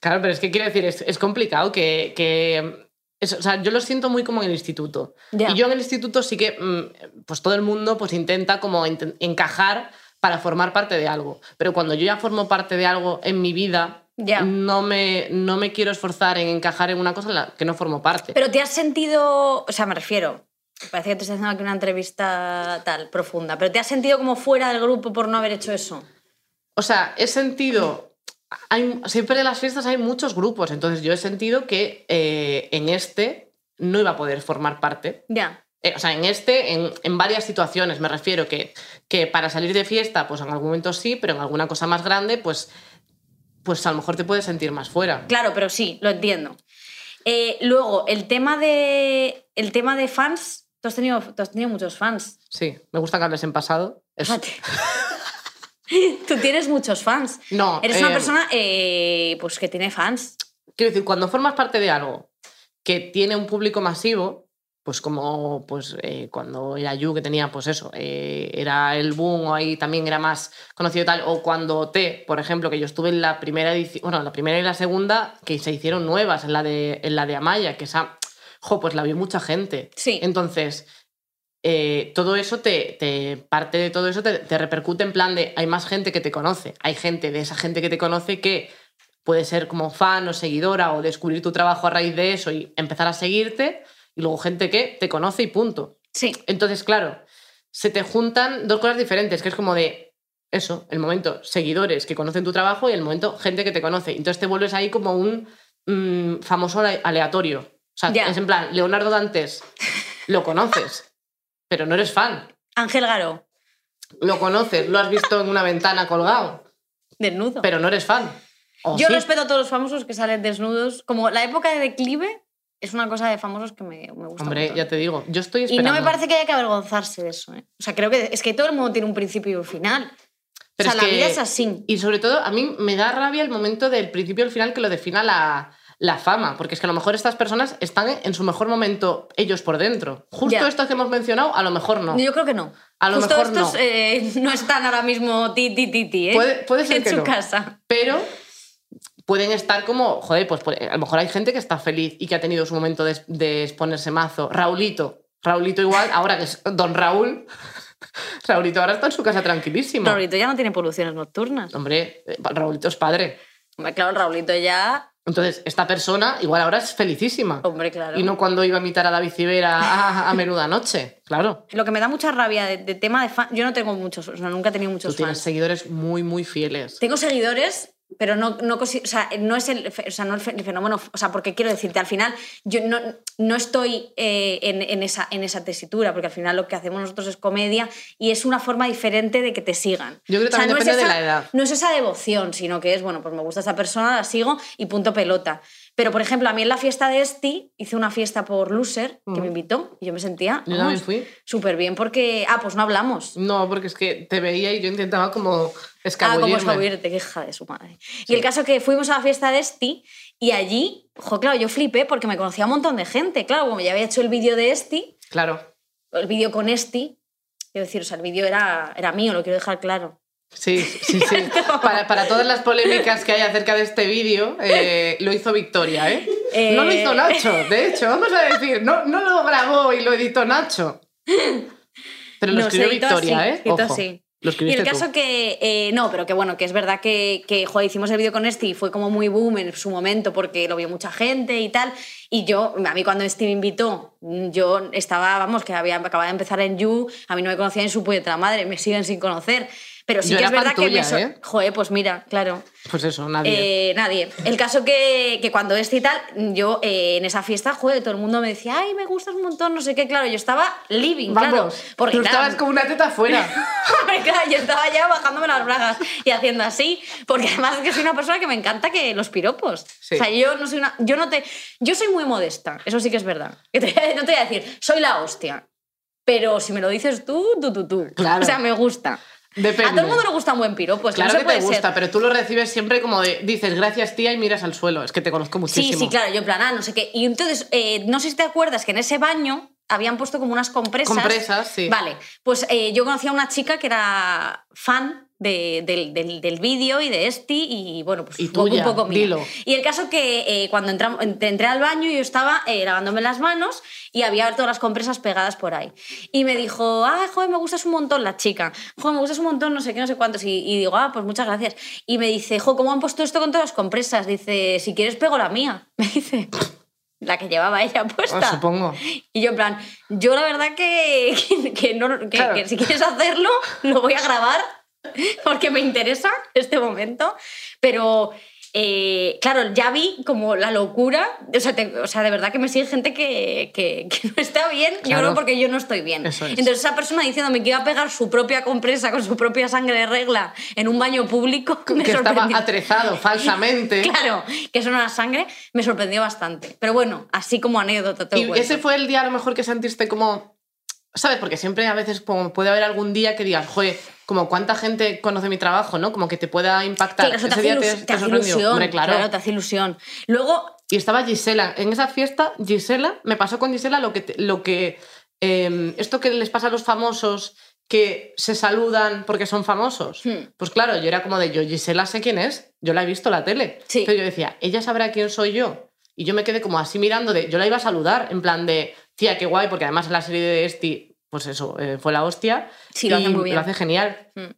Claro, pero es que quiero decir, es, es complicado que... que es- o sea, yo lo siento muy como en el instituto. Y yo en el instituto sí que, mm, pues todo el mundo pues intenta como encajar para formar parte de algo. Pero cuando yo ya formo parte de algo en mi vida, Ya. no, me, no me quiero esforzar en encajar en una cosa en la que no formo parte. Pero te has sentido, o sea, me refiero, parece que te estoy haciendo aquí una entrevista tal, profunda, pero te has sentido como fuera del grupo por no haber hecho eso. O sea, he sentido. Hay, siempre en las fiestas hay muchos grupos, entonces yo he sentido que eh, en este no iba a poder formar parte. Ya. Eh, o sea, en este, en, en varias situaciones, me refiero que, que para salir de fiesta, pues en algún momento sí, pero en alguna cosa más grande, pues, pues a lo mejor te puedes sentir más fuera. Claro, pero sí, lo entiendo. Eh, luego, el tema de. El tema de fans. Tú has tenido, tú has tenido muchos fans. Sí, me gusta que hables en pasado. Es-. *laughs* *laughs* Tú tienes muchos fans. No, Eres una eh, persona eh, pues que tiene fans. Quiero decir, cuando formas parte de algo que tiene un público masivo, pues como pues, eh, cuando era You, que tenía, pues eso, eh, era el boom, o ahí también era más conocido y tal, o cuando T, por ejemplo, que yo estuve en la primera edición, bueno, en la primera y la segunda, que se hicieron nuevas, en la de, en la de Amaya, que esa, jo, pues la vio mucha gente. Sí. Entonces, eh, todo eso te, te- parte de todo eso te, te repercute en plan de hay más gente que te conoce, hay gente de esa gente que te conoce que puede ser como fan o seguidora o descubrir tu trabajo a raíz de eso y empezar a seguirte y luego gente que te conoce y punto. Sí. Entonces, claro, se te juntan dos cosas diferentes, que es como de eso, el momento seguidores que conocen tu trabajo y el momento gente que te conoce. Entonces te vuelves ahí como un mm, famoso ale- aleatorio. O sea, es en plan, Leonardo Dantes, lo conoces, pero no eres fan. Ángel Garo, Lo conoces, lo has visto en una ventana colgado, desnudo. pero no eres fan. Yo sí. respeto a todos los famosos que salen desnudos. Como la época de declive es una cosa de famosos que me, me gusta. Hombre, un ya te digo, yo estoy Y esperando. no me parece que haya que avergonzarse de eso. ¿eh? O sea, creo que es que todo el mundo tiene un principio y un final. Pero o sea, la que- vida es así. Y sobre todo, a mí me da rabia el momento del principio al final que lo defina la, la fama, porque es que a lo mejor estas personas están en su mejor momento ellos por dentro. Justo Ya. estos que hemos mencionado, a lo mejor no. Yo creo que no. A lo Justo mejor estos no. eh, *laughs* no están ahora mismo ti, ti, ti, ti, ¿eh? Puede- puede ser en que su no. casa. Pero pueden estar como, joder, pues pues, a lo mejor hay gente que está feliz y que ha tenido su momento de, de exponerse mazo. Raulito. Raulito igual, ahora que es don Raúl. *laughs* Raulito ahora está en su casa tranquilísimo. Raulito ya no tiene poluciones nocturnas. Hombre, eh, Raulito es padre. Hombre, claro, Raulito ya. Entonces, esta persona igual ahora es felicísima. Hombre, claro. Y no cuando iba a imitar a David Civera a, a menuda noche. Claro. Lo que me da mucha rabia de, de tema de fan. Yo no tengo muchos, o sea, nunca he tenido Tú muchos tienes fans. seguidores muy, muy fieles. Tengo seguidores pero no, no, consi- o sea, no es el, o sea, no el fe- el fenómeno, o sea, porque quiero decirte, al final yo no, no estoy eh, en, en esa, en esa tesitura, porque al final lo que hacemos nosotros es comedia y es una forma diferente de que te sigan. Yo creo que O sea, también no es depende de esa- la edad. No es esa devoción, sino que es, bueno, pues me gusta esta persona, la sigo y punto pelota. Pero, por ejemplo, a mí en la fiesta de Esti hice una fiesta por Loser, que me invitó, y yo me sentía Yo también vamos, fui. súper bien porque, ah, pues no hablamos. No, porque es que te veía y yo intentaba como Ah, como escabullirme. escabullirte, qué hija de su madre. Y el caso que fuimos a la fiesta de Esti y allí, jo, claro, yo flipé porque me conocía un montón de gente. Claro, como ya había hecho el vídeo de Esti, Claro. el vídeo con Esti, quiero decir, o sea, el vídeo era, era mío, lo quiero dejar claro. Sí, sí, sí. *laughs* Para, para todas las polémicas que hay acerca de este vídeo, eh, lo hizo Victoria, ¿eh? Eh. No lo hizo Nacho, de hecho, vamos a decir, no, no lo grabó y lo editó Nacho. Pero lo No, escribió Victoria, así, ¿eh? Ojo. Lo Y el caso tú. que, eh, no, pero que bueno, que es verdad que, que joder, hicimos el vídeo con Esti y fue como muy boom en su momento porque lo vio mucha gente y tal. Y yo, a mí cuando Esti me invitó, yo estaba, vamos, que había, acababa de empezar en You, a mí no me conocían ni su puta madre, me siguen sin conocer. Pero sí Yo que es verdad que me... tuya, so- ¿eh? Joder, pues mira, claro. Pues eso, nadie. Eh, nadie. El caso que, que cuando este y tal, yo eh, en esa fiesta, joder, todo el mundo me decía, ay, me gustas un montón, no sé qué, claro, yo estaba living, claro. Vamos, Porque, tú claro, estabas como una teta afuera. *laughs* Claro, yo estaba ya bajándome las bragas y haciendo así, porque además es que soy una persona que me encanta que los piropos. Sí. O sea, yo no soy una, yo no te, yo soy muy modesta, eso sí que es verdad. Que te- *laughs* no te voy a decir, soy la hostia, pero si me lo dices tú, tú, tú, tú. Claro. O sea, me gusta. Depende. A todo el mundo le gusta un buen piropo, es que Claro no se que puede te gusta, ser. pero tú lo recibes siempre como de, dices gracias tía y miras al suelo. Es que te conozco Sí, muchísimo. sí, claro, yo en plan, ah, no sé qué. Y entonces, eh, no sé si te acuerdas que en ese baño habían puesto como unas compresas. Compresas, sí. Vale, pues eh, yo conocí a una chica que era fan de- del, del- del vídeo y de Esti y bueno, pues Y un poco- tuya, un poco mía. dilo. Y el caso que eh, cuando entramos, entré al baño yo estaba eh, lavándome las manos y había todas las compresas pegadas por ahí. Y me dijo, ah, joder, me gustas un montón la chica. Joder, me gustas un montón, no sé qué, no sé cuántos. Y, y digo, ah, pues muchas gracias. Y me dice, jo, ¿cómo han puesto esto con todas las compresas? Dice, si quieres pego la mía. *laughs* Me dice, la que llevaba ella *laughs* puesta. Ah, supongo. Y yo en plan, yo la verdad que, que, que no, que, Claro. que si quieres hacerlo, lo voy a grabar *laughs* porque me interesa este momento. Pero, eh, claro, ya vi como la locura. O sea, te- o sea, de verdad que me sigue gente que, que- que no está bien. Yo Claro. creo porque yo no estoy bien. Es. Entonces esa persona diciéndome que iba a pegar su propia compresa con su propia sangre de regla en un baño público, me que estaba sorprendió. atrezado falsamente. *laughs* Claro, que eso no era sangre, me sorprendió bastante. Pero bueno, así como anécdota te Y cuento. ese fue el día a lo mejor que sentiste como, ¿sabes? Porque siempre a veces puede haber algún día que digas, joder, como cuánta gente conoce mi trabajo, ¿no? Como que te pueda impactar. Claro, eso te hace, día te, te hace ilusión. Hombre, claro. te hace ilusión. Luego, Y estaba Gisela. En esa fiesta, Gisela, me pasó con Gisela lo que, lo que eh, esto que les pasa a los famosos que se saludan porque son famosos. Hmm. Pues claro, yo era como de yo, Gisela sé quién es, yo la he visto en la tele. Sí. Entonces yo decía, ella sabrá quién soy yo. Y yo me quedé como así mirando de, yo la iba a saludar, en plan de, tía, qué guay, porque además en la serie de Esti, pues eso, eh, fue la hostia. Sí, lo y hace muy bien. Lo hace genial. Hmm.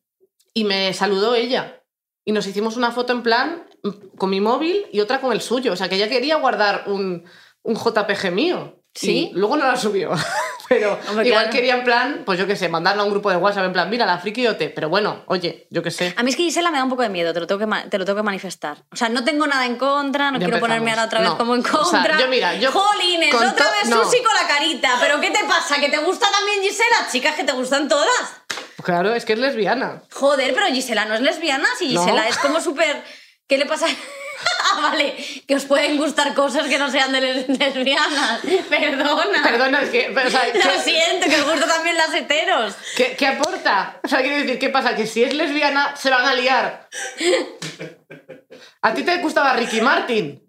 Y me saludó ella. Y nos hicimos una foto en plan mm, con mi móvil y otra con el suyo. O sea, que ella quería guardar un, un JPG mío. ¿Sí? Y luego no la subió. *laughs* Pero Hombre, igual claro. quería en plan, pues yo qué sé, mandarla a un grupo de WhatsApp en plan, mira, la frikiote. Pero bueno, oye, yo qué sé. a mí es que Gisela me da un poco de miedo, te lo tengo que, te lo tengo que manifestar. O sea, no tengo nada en contra, no Ya quiero empezamos. ponerme ahora otra vez No. como en O sea, contra. yo mira, yo Jolines, otra vez no. Susi con la carita. ¿Pero qué te pasa? ¿Que te gusta también Gisela? Chicas, que te gustan todas. Claro, es que es lesbiana. Joder, pero Gisela no es lesbiana, si No. Gisela es como súper... ¿Qué le pasa? *laughs* *laughs* ah, vale, que os pueden gustar cosas que no sean de les- lesbianas. Perdona. Perdona, es que. O sea, *laughs* Lo ¿qué, siento, que os gustan también las heteros. qué- qué aporta? O sea, quiero decir, ¿qué pasa? Que si es lesbiana, se van a liar. ¿A ti te gustaba Ricky Martin?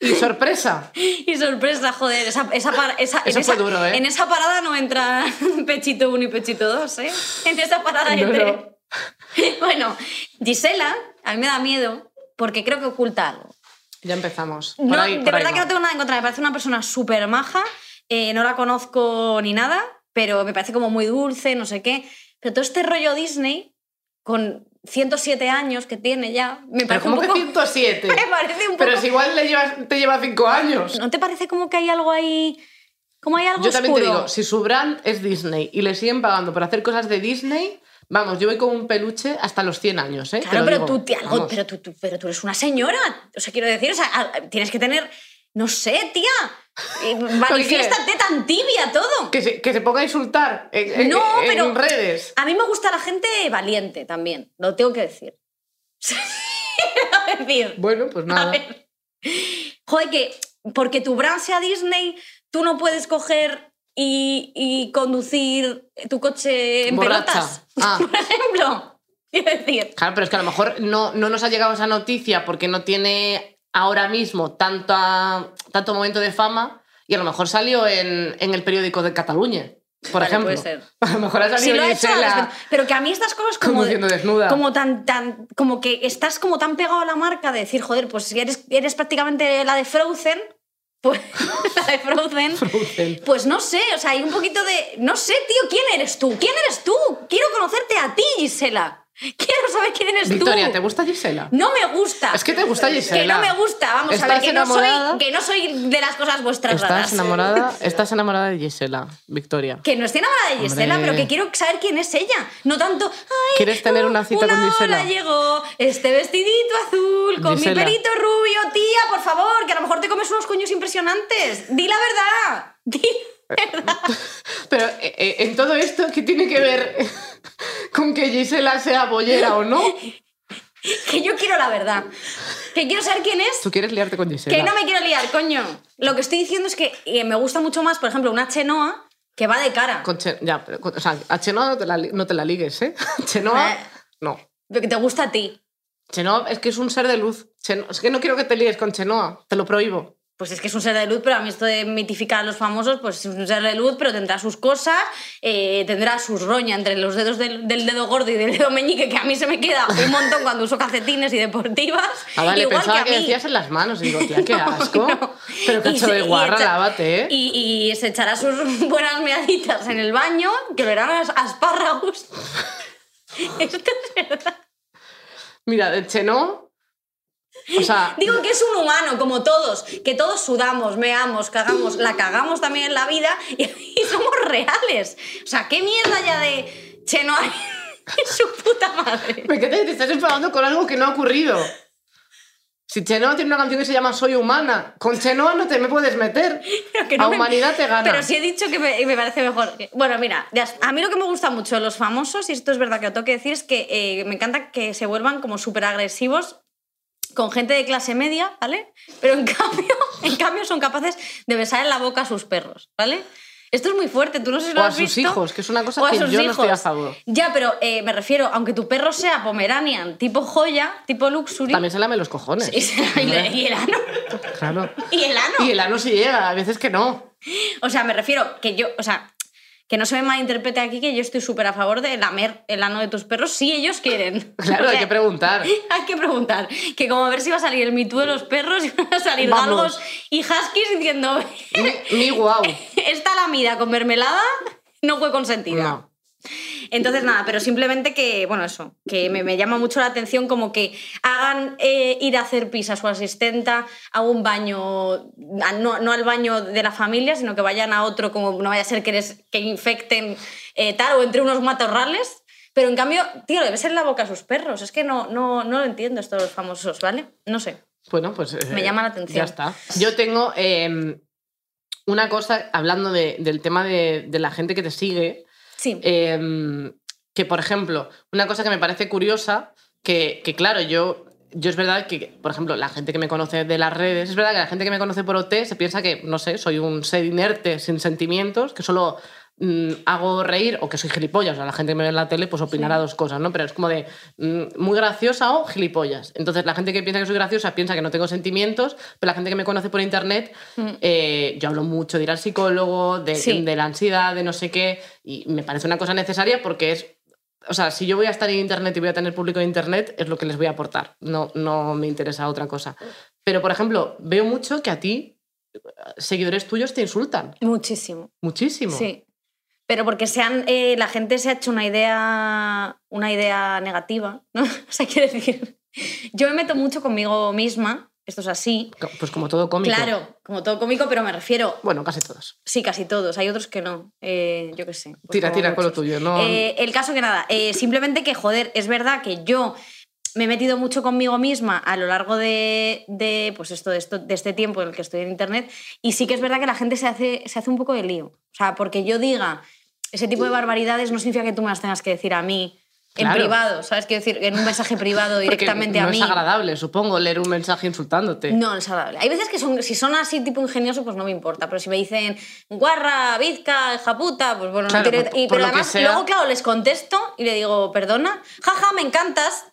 Y sorpresa. Y sorpresa, joder, esa, esa, esa- Eso fue duro, ¿eh? En esa parada no entra *laughs* pechito 1 y pechito 2, ¿eh? En esa parada No, entre... no. Bueno, Gisela, a mí me da miedo porque creo que oculta algo. Ya empezamos. Por No, ahí, de verdad que no tengo nada en contra, me parece una persona súper maja, eh, no la conozco ni nada, pero me parece como muy dulce, no sé qué. Pero todo este rollo Disney, con 107 años que tiene ya, me parece un como que poco... 107. *laughs* Me parece un poco... Pero si igual le llevas, te lleva 5 años. ¿No te parece como que hay algo ahí... como hay algo Yo también te oscuro? digo, si su brand es Disney y le siguen pagando por hacer cosas de Disney, Vamos, yo voy con un peluche hasta los 100 años, ¿eh? Claro, pero tú, algo- pero, tú, tú- pero tú eres una señora. O sea, quiero decir, o sea, a- tienes que tener, no sé, tía. eh, *laughs* Manifiéstate tan tibia todo. Que se, que se ponga a insultar en, No, en pero- redes. A mí me gusta la gente valiente también, lo tengo que decir. *laughs* a decir, Bueno, pues a nada. ver. Joder, que porque tu brand sea Disney, tú no puedes coger y, y conducir tu coche en Borracha. pelotas. *laughs* Ah. Por ejemplo. Quiero decir. Claro, pero es que a lo mejor no, no nos ha llegado esa noticia porque no tiene ahora mismo tanta, tanto momento de fama y a lo mejor salió en, en el periódico de Cataluña, por Vale, ejemplo. puede ser. *laughs* A lo mejor ha salido lo hecho, Gisela al respeto. pero que a mí estas cosas como, conduciendo desnuda. como tan tan como que estás como tan pegado a la marca de decir joder pues si eres eres prácticamente la de Frozen pues *laughs* la de Frozen. Frozen. pues no sé o sea hay un poquito de no sé tío quién eres tú quién eres tú quiero conocerte a ti Gisela *laughs* quiero saber quién eres Victoria, tú ¿te gusta Gisela? no me gusta Es que te gusta Gisela. que no me gusta vamos a ¿Estás ver que no soy enamorada? que no soy de las cosas vuestras raras ¿Estás enamorada? *laughs* Estás enamorada de Gisela, Victoria. Que no estoy enamorada de Gisela, Hombre. pero que quiero saber quién es ella. No tanto, ay, ¿Quieres tener una cita con Gisela? hora llegó este vestidito azul con Gisela. mi pelito rubio, tía, por favor, que a lo mejor te comes unos coños impresionantes. Di la verdad. Di. *laughs* Pero eh, eh, en todo esto, ¿qué tiene que ver con que Gisela sea bollera o no? *laughs* que yo quiero la verdad. Que quiero saber quién es. Tú quieres liarte con Gisela. Que no me quiero liar, coño. Lo que estoy diciendo es que eh, me gusta mucho más, por ejemplo, una Chenoa que va de cara. Con Che- ya, pero, con- o sea, a Chenoa no te la, li- no te la ligues, ¿eh? *laughs* Chenoa, Eh. no. Lo que te gusta a ti. Chenoa es que es un ser de luz. Cheno- es que no quiero que te ligues con Chenoa, te lo prohíbo. Pues es que es un ser de luz, pero a mí esto de mitificar a los famosos, pues es un ser de luz, pero tendrá sus cosas, eh, tendrá sus roña entre los dedos del, del dedo gordo y del dedo meñique, que a mí se me queda un montón cuando uso calcetines y deportivas. Ah, vale, igual pensaba que que, a mí. decías en las manos. Y digo, tía, qué *laughs* asco. No. Pero Y cacho se- de y guarra, echa- lávate, ¿eh? Y, y se echará sus *laughs* buenas meaditas en el baño, que verán a espárragos. *laughs* Esto es verdad. Mira, de Chenoa... O sea, *laughs* Digo que es un humano, como todos, que todos sudamos, meamos, cagamos, la cagamos también en la vida y, *laughs* y somos reales. O sea, qué mierda ya de Chenoa *laughs* y su puta madre. ¿por qué te, te estás enfadando con algo que no ha ocurrido? Si Chenoa tiene una canción que se llama Soy humana, con Chenoa no te me puedes meter. No a me- humanidad te gana. Pero sí he dicho que me, me parece mejor. Bueno, mira, a mí lo que me gusta mucho de los famosos, y esto es verdad que lo tengo que decir, es que eh, me encanta que se vuelvan como súper agresivos con gente de clase media, ¿vale? Pero en *laughs* cambio, en cambio son capaces de besar en la boca a sus perros, ¿vale? Esto es muy fuerte, tú no sé si lo O a sus visto. hijos, que es una cosa que sus yo no estoy a hijos. favor. Ya, pero eh, me refiero, aunque tu perro sea Pomeranian, tipo joya, tipo luxury, También se lame los cojones. y el ano, Claro. *laughs* y el ano. Y el ano sí llega, a veces que no. O sea, me refiero que yo, o sea, que no se me malinterprete aquí que yo estoy súper a favor de lamer el ano de tus perros si ellos quieren. *laughs* Claro, O hay que preguntar. *laughs* Hay que preguntar. Que como a ver si va a salir el Too de los perros y van a salir Vamos. galgos y huskies diciendo Mi, mi guau. *laughs* esta lamida con mermelada no fue consentida. No. Entonces, nada, pero simplemente que, bueno, eso, que me, me llama mucho la atención como que hagan eh, ir a hacer pis a su asistenta a un baño, a- no, no al baño de la familia, sino que vayan a otro, como no vaya a ser que, les, que infecten eh, tal o entre unos matorrales. Pero en cambio, tío, le ves en la boca a sus perros. Es que no, no, no lo entiendo esto de los famosos, ¿vale? No sé. Bueno, pues. eh, Me llama la atención. Ya está. Yo tengo eh, una cosa, hablando de- del tema de, de la gente que te sigue, Sí. eh, que, por ejemplo, una cosa que me parece curiosa, que, que claro, yo. Yo es verdad que, por ejemplo, la gente que me conoce de las redes, es verdad que la gente que me conoce por OT se piensa que, no sé, soy un ser inerte, sin sentimientos, que solo mm, hago reír o que soy gilipollas. O sea, la gente que me ve en la tele pues opinará dos cosas, ¿no? Pero es como de mm, muy graciosa o gilipollas. Entonces la gente que piensa que soy graciosa piensa que no tengo sentimientos, pero la gente que me conoce por internet, eh, yo hablo mucho de ir al psicólogo, de, Mm. Sí. de la ansiedad, de no sé qué, y me parece una cosa necesaria porque es... O sea, si yo voy a estar en internet y voy a tener público en internet, es lo que les voy a aportar. No, no me interesa otra cosa. Pero, por ejemplo, veo mucho que a ti seguidores tuyos te insultan. Muchísimo. Muchísimo. Sí. Pero porque se han, eh, la gente se ha hecho una idea, una idea negativa, ¿no? *laughs* O sea, quiero decir, yo me meto mucho conmigo misma esto es así. Pues como todo cómico. Claro, como todo cómico, pero me refiero, Bueno, casi todos. sí, casi todos, hay otros que no, eh, yo qué sé. pues Tira, tira con lo tuyo, no- Eh, el caso que nada, simplemente que, joder, es verdad que yo me he metido mucho conmigo misma a lo largo de, de, pues esto, de, esto, de este tiempo en el que estoy en Internet y sí que es verdad que la gente se hace, se hace un poco de lío. O sea, porque yo diga ese tipo de barbaridades no significa que tú me las tengas que decir a mí en Claro. privado, ¿sabes? Quiero decir, en un mensaje privado directamente no a mí. es agradable, supongo, leer un mensaje insultándote. No, no es agradable. Hay veces que son, si son así tipo ingeniosos, pues no me importa. Pero si me dicen guarra, bizca, hija puta, pues bueno, Claro, no tiene... por- y- por pero además, sea. luego, claro, les contesto y le digo, perdona, jaja, me encantas.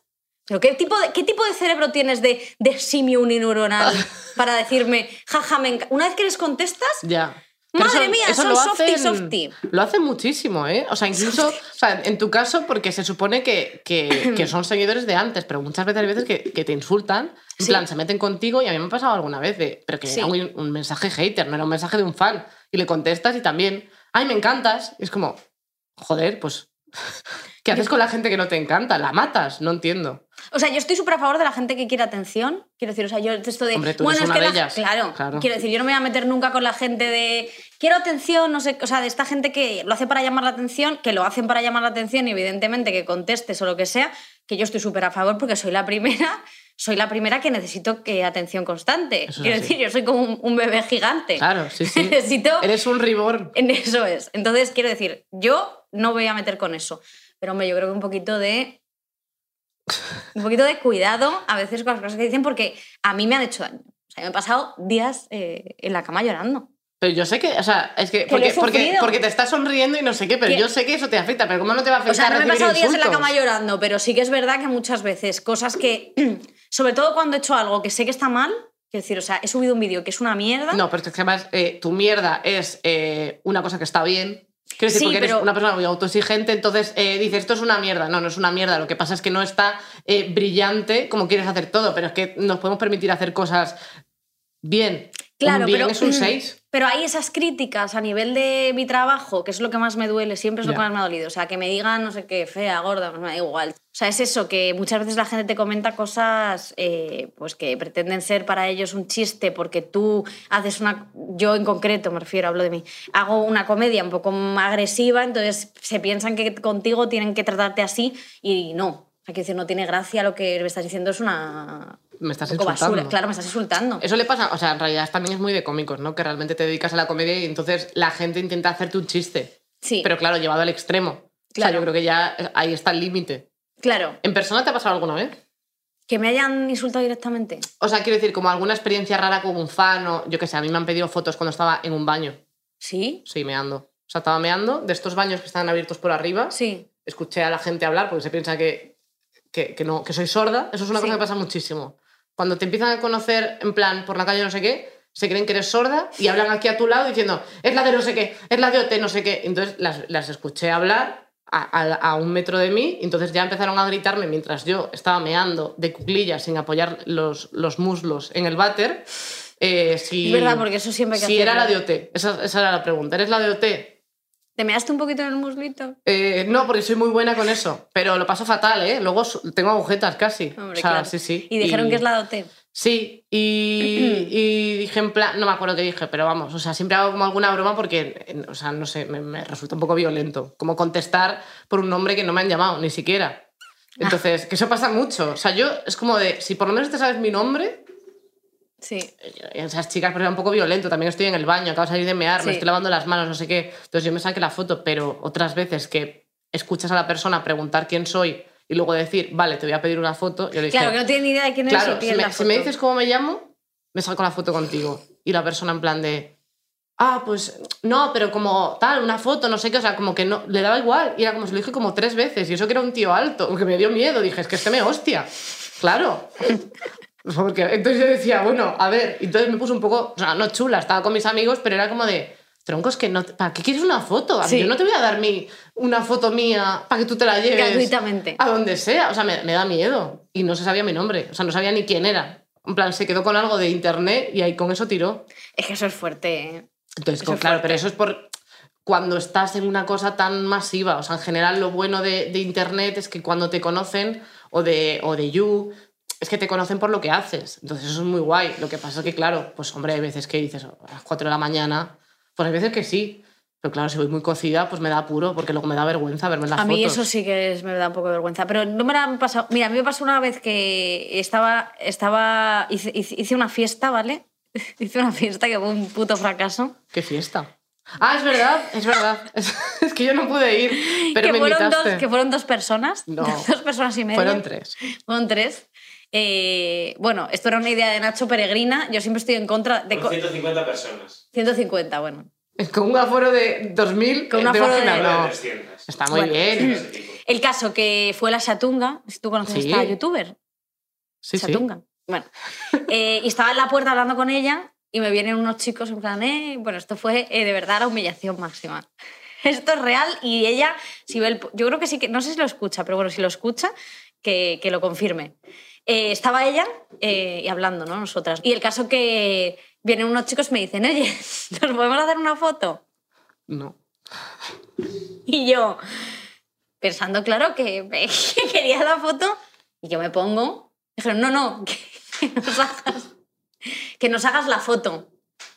Pero ¿qué tipo de, qué tipo de cerebro tienes de, de simio unineuronal *laughs* para decirme, jaja, me encanta? Una vez que les contestas, Ya. Madre mía, son lo softy, hacen- softy. Lo hacen muchísimo, ¿eh? O sea, incluso, o sea, en tu caso, porque se supone que, que, que *clears throat* son seguidores de antes, pero muchas veces hay veces que, que te insultan, en Sí. plan, se meten contigo y a mí me ha pasado alguna vez, de, pero que Sí. era un, un mensaje hater, no era un mensaje de un fan. Y le contestas y también, ay, me encantas. Y es como, joder, pues, ¿qué haces con la gente que no te encanta? ¿La matas? No entiendo. O sea, yo estoy súper a favor de la gente que quiere atención. Quiero decir, o sea, yo esto de. Hombre, tú bueno, eres es una que de la- ellas. Claro, Claro. Quiero decir, yo no me voy a meter nunca con la gente de. Quiero atención, no sé. O sea, de esta gente que lo hace para llamar la atención, que lo hacen para llamar la atención y evidentemente que contestes o lo que sea, que yo estoy súper a favor porque soy la primera. Soy la primera que necesito que atención constante. Eso Quiero decir, yo soy como un, un bebé gigante. Claro, sí, sí. *laughs* Necesito. Eres un ribor. En eso es. Entonces, quiero decir, yo no voy a meter con eso. Pero, hombre, yo creo que un poquito de. Un poquito de cuidado a veces con las cosas que dicen, porque a mí me han hecho daño. O sea, me he pasado días eh, en la cama llorando. Pero yo sé que, o sea, es que, porque, porque, te estás sonriendo y no sé qué, pero yo sé que eso te afecta, pero ¿cómo no te va a O afectar sea, no me he pasado días en la cama llorando, pero sí que es verdad que muchas veces cosas que. Sobre todo cuando he hecho algo que sé que está mal, quiero decir, o sea, he subido un vídeo que es una mierda. No, pero es que además eh, tu mierda es eh, una cosa que está bien. Quiero decir, Sí, porque eres una persona muy autoexigente, entonces eh, dices, esto es una mierda. No, no es una mierda. Lo que pasa es que no está brillante como quieres hacer todo, pero es que nos podemos permitir hacer cosas bien. Claro, un bien pero- es un 6. Pero hay esas críticas a nivel de mi trabajo, que es lo que más me duele, siempre es lo que más me ha dolido. O sea, que me digan, no sé qué, fea, gorda, pues me da igual. O sea, es eso, que muchas veces la gente te comenta cosas eh, pues que pretenden ser para ellos un chiste porque tú haces una... Yo en concreto, me refiero, hablo de mí, hago una comedia un poco más agresiva, entonces se piensan que contigo tienen que tratarte así y no. O sea, quiero decir, no tiene gracia lo que me estás diciendo, es una... Me estás un poco insultando. basura. Claro, me estás insultando. Eso le pasa, o sea, en realidad también es muy de cómicos, ¿no? Que realmente te dedicas a la comedia y entonces la gente intenta hacerte un chiste. Sí, Pero claro, llevado al extremo. O sea, Claro. yo creo que ya ahí está el límite. claro. ¿En persona te ha pasado alguna vez? Que me hayan insultado directamente. O sea, quiero decir, como alguna experiencia rara con un fan o yo qué sé, a mí me han pedido fotos cuando estaba en un baño. ¿Sí? Sí, meando. O sea, estaba meando de estos baños que están abiertos por arriba. Sí. Escuché a la gente hablar porque se piensa que, que, que no, que soy sorda. Eso es una Sí. cosa que pasa muchísimo. Cuando te empiezan a conocer en plan por la calle no sé qué, se creen que eres sorda y hablan aquí a tu lado diciendo, es la de no sé qué, es la de OT no sé qué. Entonces las, las escuché hablar a, a- a un metro de mí entonces ya empezaron a gritarme mientras yo estaba meando de cuclillas sin apoyar los, los muslos en el váter. eh, si, Es verdad, porque eso siempre hay que Si era la de hacerlo. OT, esa, esa era la pregunta. ¿Eres la de OT? ¿Te measte un poquito en el muslito? Eh, no, porque soy muy buena con eso, pero lo paso fatal, ¿eh? Luego tengo agujetas casi. Hombre, o sea, claro. sí, sí. Y dijeron que es la dote. Sí, y, *clears throat* y dije en plan, no me acuerdo qué dije, pero vamos, o sea, siempre hago como alguna broma porque, o sea, no sé, me, me resulta un poco violento, como contestar por un nombre que no me han llamado, ni siquiera. Entonces, que eso pasa mucho. O sea, yo es como de, si por lo menos te sabes mi nombre, Sí. eh, esas chicas, pero era un poco violento, también estoy en el baño, acabo de salir de mear, me Sí. estoy lavando las manos, no sé qué. Entonces yo me saqué la foto, pero otras veces que escuchas a la persona preguntar quién soy y luego decir, vale, te voy a pedir una foto, yo le dije, Claro, que no tienen ni idea de quién eres claro, si me, si me dices cómo me llamo, me saco la foto contigo. Y la persona en plan de, ah, pues no, pero como tal, una foto, no sé qué, o sea, como que no, le daba igual. Y era como se lo dije como tres veces, y eso que era un tío alto, que me dio miedo, dije, es que este me hostia. Claro. Porque, entonces yo decía, bueno, a ver, entonces me puse un poco, o sea, no chula, estaba con mis amigos, pero era como de, troncos, que no, ¿para qué quieres una foto? Sí. Yo no te voy a dar mi, una foto mía para que tú te la lleves Gratuitamente. a donde sea. O sea, me, me da miedo. Y no se sabía mi nombre. O sea, no sabía ni quién era. En plan, se quedó con algo de internet y ahí con eso tiró. Es que eso es fuerte, ¿eh? Entonces, es claro, fuerte. pero eso es por cuando estás en una cosa tan masiva. O sea, en general lo bueno de, de internet es que cuando te conocen o de, o de You es que te conocen por lo que haces. Entonces eso es muy guay. Lo que pasa es que, claro, pues hombre, hay veces que dices a las 4 de la mañana, pues hay veces que sí. Pero claro, si voy muy cocida, pues me da apuro, porque luego me da vergüenza verme en las A mí fotos. eso sí que es- me da un poco de vergüenza. Pero no me la han pasado. Mira, a mí me pasó una vez que estaba. estaba hice, hice- una fiesta, ¿vale? *laughs* hice una fiesta que fue un puto fracaso. ¡Qué fiesta! Ah, es verdad, es verdad. *laughs* Es, es que yo no pude ir, pero que, me fueron invitaste. dos, que fueron dos personas. No. *laughs* Dos personas y media. Fueron tres. Fueron tres. Eh, bueno, esto era una idea de Nacho Peregrina. Yo siempre estoy en contra de. Con co- 150 personas. 150, bueno. Con un aforo de 2.000. Con un ¿te aforo de- No, de 300. Está muy Bueno. bien. *laughs* El caso que fue la Chatunga. Si tú conoces Sí. a esta youtuber. Sí, sí. Chatunga. Bueno, eh, y estaba en la puerta hablando con ella y me vienen unos chicos en plan, eh, bueno, esto fue eh, de verdad la humillación máxima. *laughs* Esto es real y ella, si ve el, yo creo que sí que, no sé si lo escucha, pero bueno, si lo escucha, que, que lo confirme. Eh, estaba ella eh, y hablando, ¿no? Nosotras. Y el caso que vienen unos chicos y me dicen, oye, *laughs* ¿nos podemos hacer una foto? No. Y yo, pensando, claro, que, *laughs* que quería la foto, y yo me pongo. Dijeron, no, no, que, *laughs* que nos hagas, que nos hagas la foto.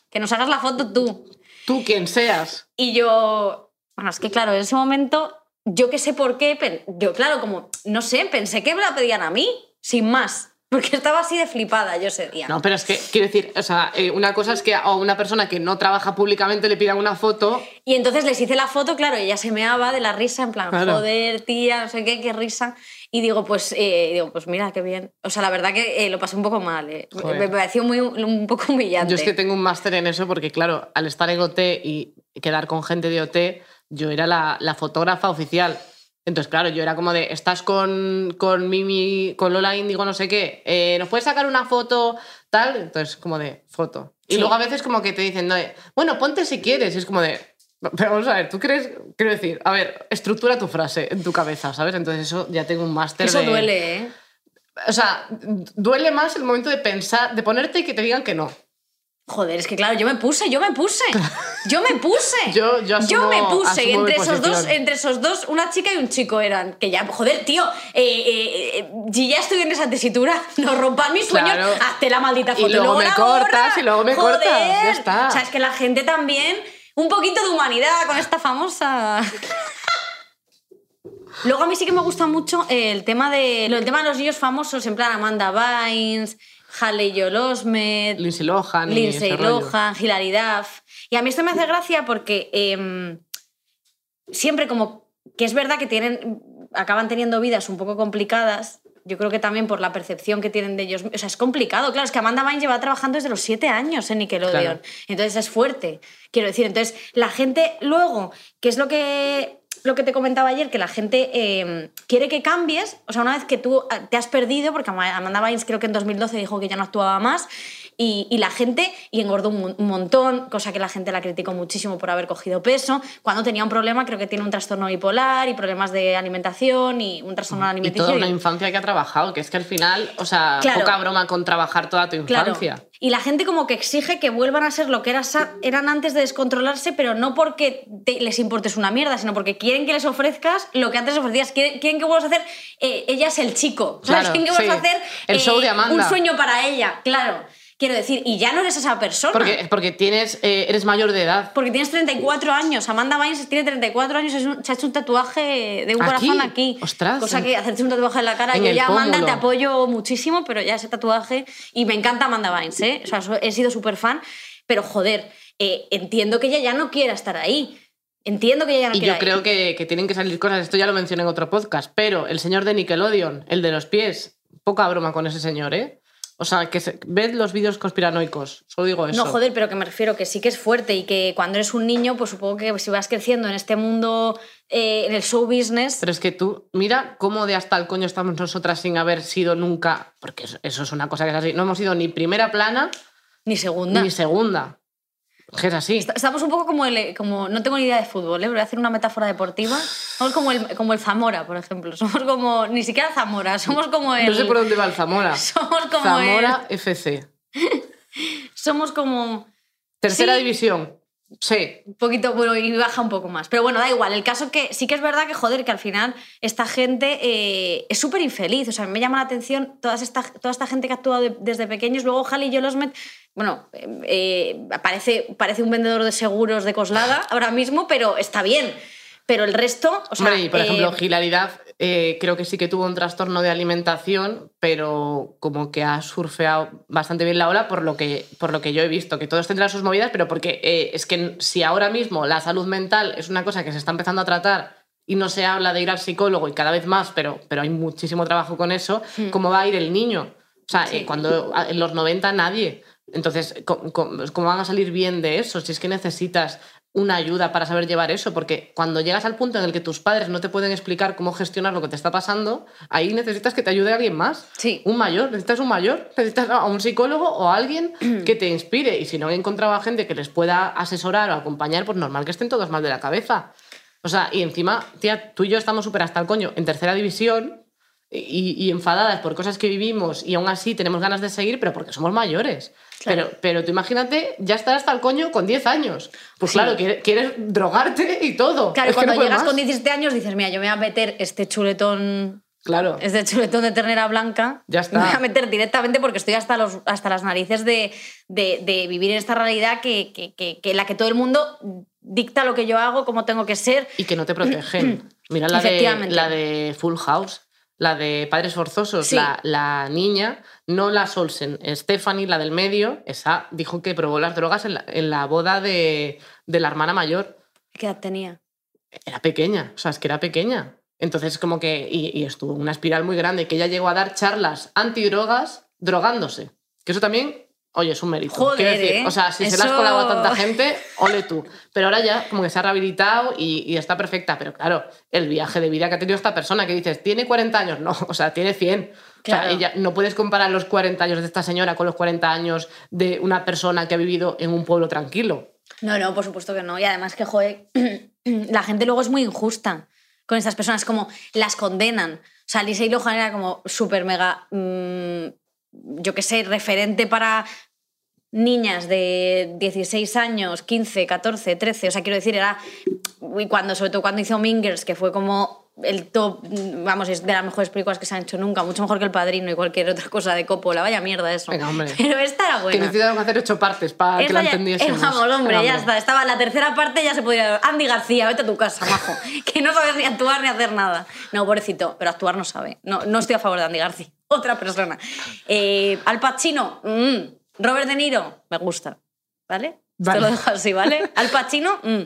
Que nos hagas la foto tú. Tú, quien seas. Y yo, bueno, es que claro, en ese momento, yo que sé por qué, yo claro, como, no sé, pensé que me la pedían a mí, sin más. Porque estaba así de flipada yo ese día. No, pero es que, quiero decir, o sea, eh, una cosa es que a una persona que no trabaja públicamente le pidan una foto. Y entonces les hice la foto, claro, ella se meaba de la risa, en plan, Claro. joder, tía, no sé qué, qué risa. Y digo, pues, eh, digo, pues mira, qué bien. O sea, la verdad que eh, lo pasé un poco mal. eh. Me-. Me pareció muy, un poco humillante. Yo es que tengo un máster en eso porque, claro, al estar en OT y quedar con gente de OT, yo era la, la fotógrafa oficial. Entonces, claro, yo era como de, estás con, con Mimi, con Lola Índigo, no sé qué, eh, ¿nos puedes sacar una foto tal? Entonces, como de, foto. Y Sí. luego a veces como que te dicen, no, eh, bueno, ponte si quieres. Y es como de, pero vamos a ver, ¿tú crees? Quiero decir, a ver, estructura tu frase en tu cabeza, ¿sabes? Entonces eso ya tengo un máster Eso de- duele, ¿eh? O sea, duele más el momento de pensar, de ponerte y que te digan que no. Joder, es que claro, yo me puse, yo me puse. Yo me puse. *laughs* Yo- yo asumo- me puse. Y entre esos, dos, entre esos dos, una chica y un chico eran. Que ya, joder, tío, eh, eh, eh, si ya estoy en esa tesitura, no rompas mis sueños, Claro. hazte la maldita Y foto. luego me cortas, y luego me Joder. cortas, ya está. O sea, es que la gente también, un poquito de humanidad con esta famosa. *laughs* Luego a mí sí que me gusta mucho el tema de, el tema de los niños famosos, en plan Amanda Bynes, Halle Joel Osment, Lindsay Lohan. Lindsay. Lohan, Hilary Duff. Y a mí esto me hace gracia porque em, siempre como que es verdad que tienen, acaban teniendo vidas un poco complicadas. Yo creo que también por la percepción que tienen de ellos. O sea, es complicado. Claro, es que Amanda Bynes lleva trabajando desde los siete años en Nickelodeon. Claro. Entonces es fuerte. Quiero decir, entonces la gente luego, que es lo que, lo que te comentaba ayer, que la gente eh, quiere que cambies. O sea, una vez que tú eh, te has perdido, porque Amanda Bynes creo que en 2012 dijo que ya no actuaba más, y, y la gente, y engordó un, mon- un montón, cosa que la gente la criticó muchísimo por haber cogido peso. Cuando tenía un problema, creo que tiene un trastorno bipolar y problemas de alimentación y un trastorno Y alimenticio. toda una infancia que ha trabajado, que es que al final, o sea, Claro. poca broma con trabajar toda tu Claro. Y la gente como que exige que vuelvan a ser lo que eran antes de descontrolarse, pero no porque te- les importes una mierda, sino porque quieren que les ofrezcas lo que antes ofrecías. Quieren, quieren que vuelvas a hacer, eh, ella es el chico. ¿sabes? Claro, quieren que vuelvas sí. a hacer El show de Amanda. un sueño para ella, claro. Quiero decir, y ya no eres esa persona. Porque, porque tienes, eh, eres mayor de edad. Porque tienes 34 años. Amanda Bynes tiene 34 años. se ha hecho un tatuaje de un ¿Aquí? corazón aquí. Ostras. Cosa que hacerte un tatuaje en la cara. En yo ya, Amanda, te apoyo muchísimo, pero ya ese tatuaje. Y me encanta Amanda Bynes, ¿eh? O sea, he sido súper fan. Pero joder, eh, entiendo que ella ya no quiera estar ahí. Entiendo que ella ya no Y yo creo que, que tienen que salir cosas, esto ya lo mencioné en otro podcast, pero el señor de Nickelodeon, el de los pies, poca broma con ese señor, ¿eh? O sea, que se- ved los vídeos conspiranoicos, solo digo eso. No, joder, pero que me refiero que sí que es fuerte y que cuando eres un niño, pues supongo que si vas creciendo en este mundo, eh, en el show business, Pero es que tú, mira cómo de hasta el coño estamos nosotras sin haber sido nunca, porque eso, eso es una cosa que es así, no hemos sido ni primera plana ni segunda. ni segunda. Que es así. Est- Estamos un poco como el. Como, no tengo ni idea de fútbol, ¿eh? voy a hacer una metáfora deportiva. Somos como el, como el Zamora, por ejemplo. Somos como. Ni siquiera Zamora, somos como el. No sé por dónde va el Zamora. *laughs* Somos como Zamora FC. *laughs* Somos como. Tercera Sí. división. Sí, Un poquito, bueno, y baja un poco más. Pero bueno, da igual. El caso que sí que es verdad que, joder, que al final esta gente eh, es súper infeliz. O sea, a mí me llama la atención todas esta, toda esta gente que ha actuado de- desde pequeños. Luego Halley Joel Osment, bueno, eh, eh, parece, parece un vendedor de seguros de Coslada ahora mismo, pero está bien. Pero el resto, o sea... Hombre, y por eh, ejemplo, Hilaridad eh, creo que sí que tuvo un trastorno de alimentación, pero como que ha surfeado bastante bien la ola por lo que, por lo que yo he visto, que todos tendrán sus movidas, pero porque eh, es que si ahora mismo la salud mental es una cosa que se está empezando a tratar y no se habla de ir al psicólogo y cada vez más, pero, pero hay muchísimo trabajo con eso, ¿cómo va a ir el niño? O sea, Hmm. Sí. eh, cuando en los 90 nadie. Entonces, ¿cómo, cómo- cómo van a salir bien de eso? Si es que necesitas una ayuda para saber llevar eso, porque cuando llegas al punto en el que tus padres no te pueden explicar cómo gestionar lo que te está pasando, ahí necesitas que te ayude alguien más. Sí. Un mayor, necesitas un mayor, necesitas a un psicólogo o a alguien *clears throat* que te inspire. Y si no he encontrado a gente que les pueda asesorar o acompañar, pues normal que estén todos mal de la cabeza. O sea, y encima, tía, tú y yo estamos súper hasta el coño en tercera división y, y enfadadas por cosas que vivimos y aún así tenemos ganas de seguir, pero porque somos mayores. Claro. Pero, pero tú imagínate ya estar hasta el coño con 10 años. Pues Sí. claro, quieres, quieres drogarte y todo. Claro, Es cuando no llegas más. con 17 años dices, mira, yo me voy a meter este chuletón Claro. este chuletón de ternera blanca, Ya está. me voy a meter directamente porque estoy hasta, los, hasta las narices de, de- de vivir en esta realidad que, que, que- que la que todo el mundo dicta lo que yo hago, cómo tengo que ser. y que no te protegen. *clears throat* Mira la de, la de Full House, la de Padres Forzosos, Sí. la, la niña, no la Solsen, Stephanie, la del medio, esa dijo que probó las drogas en la, en la boda de, de la hermana mayor. ¿Qué edad tenía? Era pequeña, o sea, es que era pequeña. Entonces, como que, y, y estuvo una espiral muy grande, que ella llegó a dar charlas antidrogas drogándose. Que eso también, oye, es un mérito. Joder, Quiero decir, ¿eh? o sea, si se le has Eso- colado a tanta gente, ole tú. Pero ahora ya como que se ha rehabilitado y, y está perfecta. Pero claro, el viaje de vida que ha tenido esta persona, que dices, tiene 40 años, no, *laughs* o sea, tiene 100. O sea, Claro. ella, no puedes comparar los 40 años de esta señora con los 40 años de una persona que ha vivido en un pueblo tranquilo. No, no, por supuesto que no. Y además que, joder, *clears throat* la gente luego es muy injusta con estas personas, como las condenan. O sea, Lindsay Lohan era como súper mega, mm, yo qué sé, referente para niñas de 16 años, 15, 14, 13. O sea, quiero decir, era. Y cuando, sobre todo cuando hizo Mingers, que fue como el top, vamos, es de las mejores películas que se han hecho nunca, mucho mejor que El Padrino y cualquier otra cosa de Coppola. Vaya mierda eso. Venga, hombre. Pero esta era Que buena. necesitaron hacer ocho partes para que Esta la ya- entendiésemos. eh, vamos, hombre, Venga, ya está. Estaba en la tercera parte, ya se podía. Andy García, vete a tu casa, majo. *laughs* que no sabes ni actuar ni hacer nada. No, pobrecito, pero actuar no sabe. No, no estoy a favor de Andy García. Otra persona. Eh, Al Pacino, mm. Robert De Niro, me gusta. ¿Vale? Vale. Te lo dejo así, ¿vale? *laughs* Al Pacino, mm.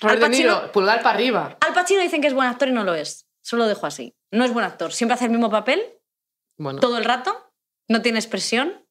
Robert Al De Niro, Pacino- pulgar para arriba. Al Pacino dicen que es buen actor y no lo es. Solo lo dejo así. No es buen actor. Siempre hace el mismo papel Bueno, todo el rato. No tiene expresión.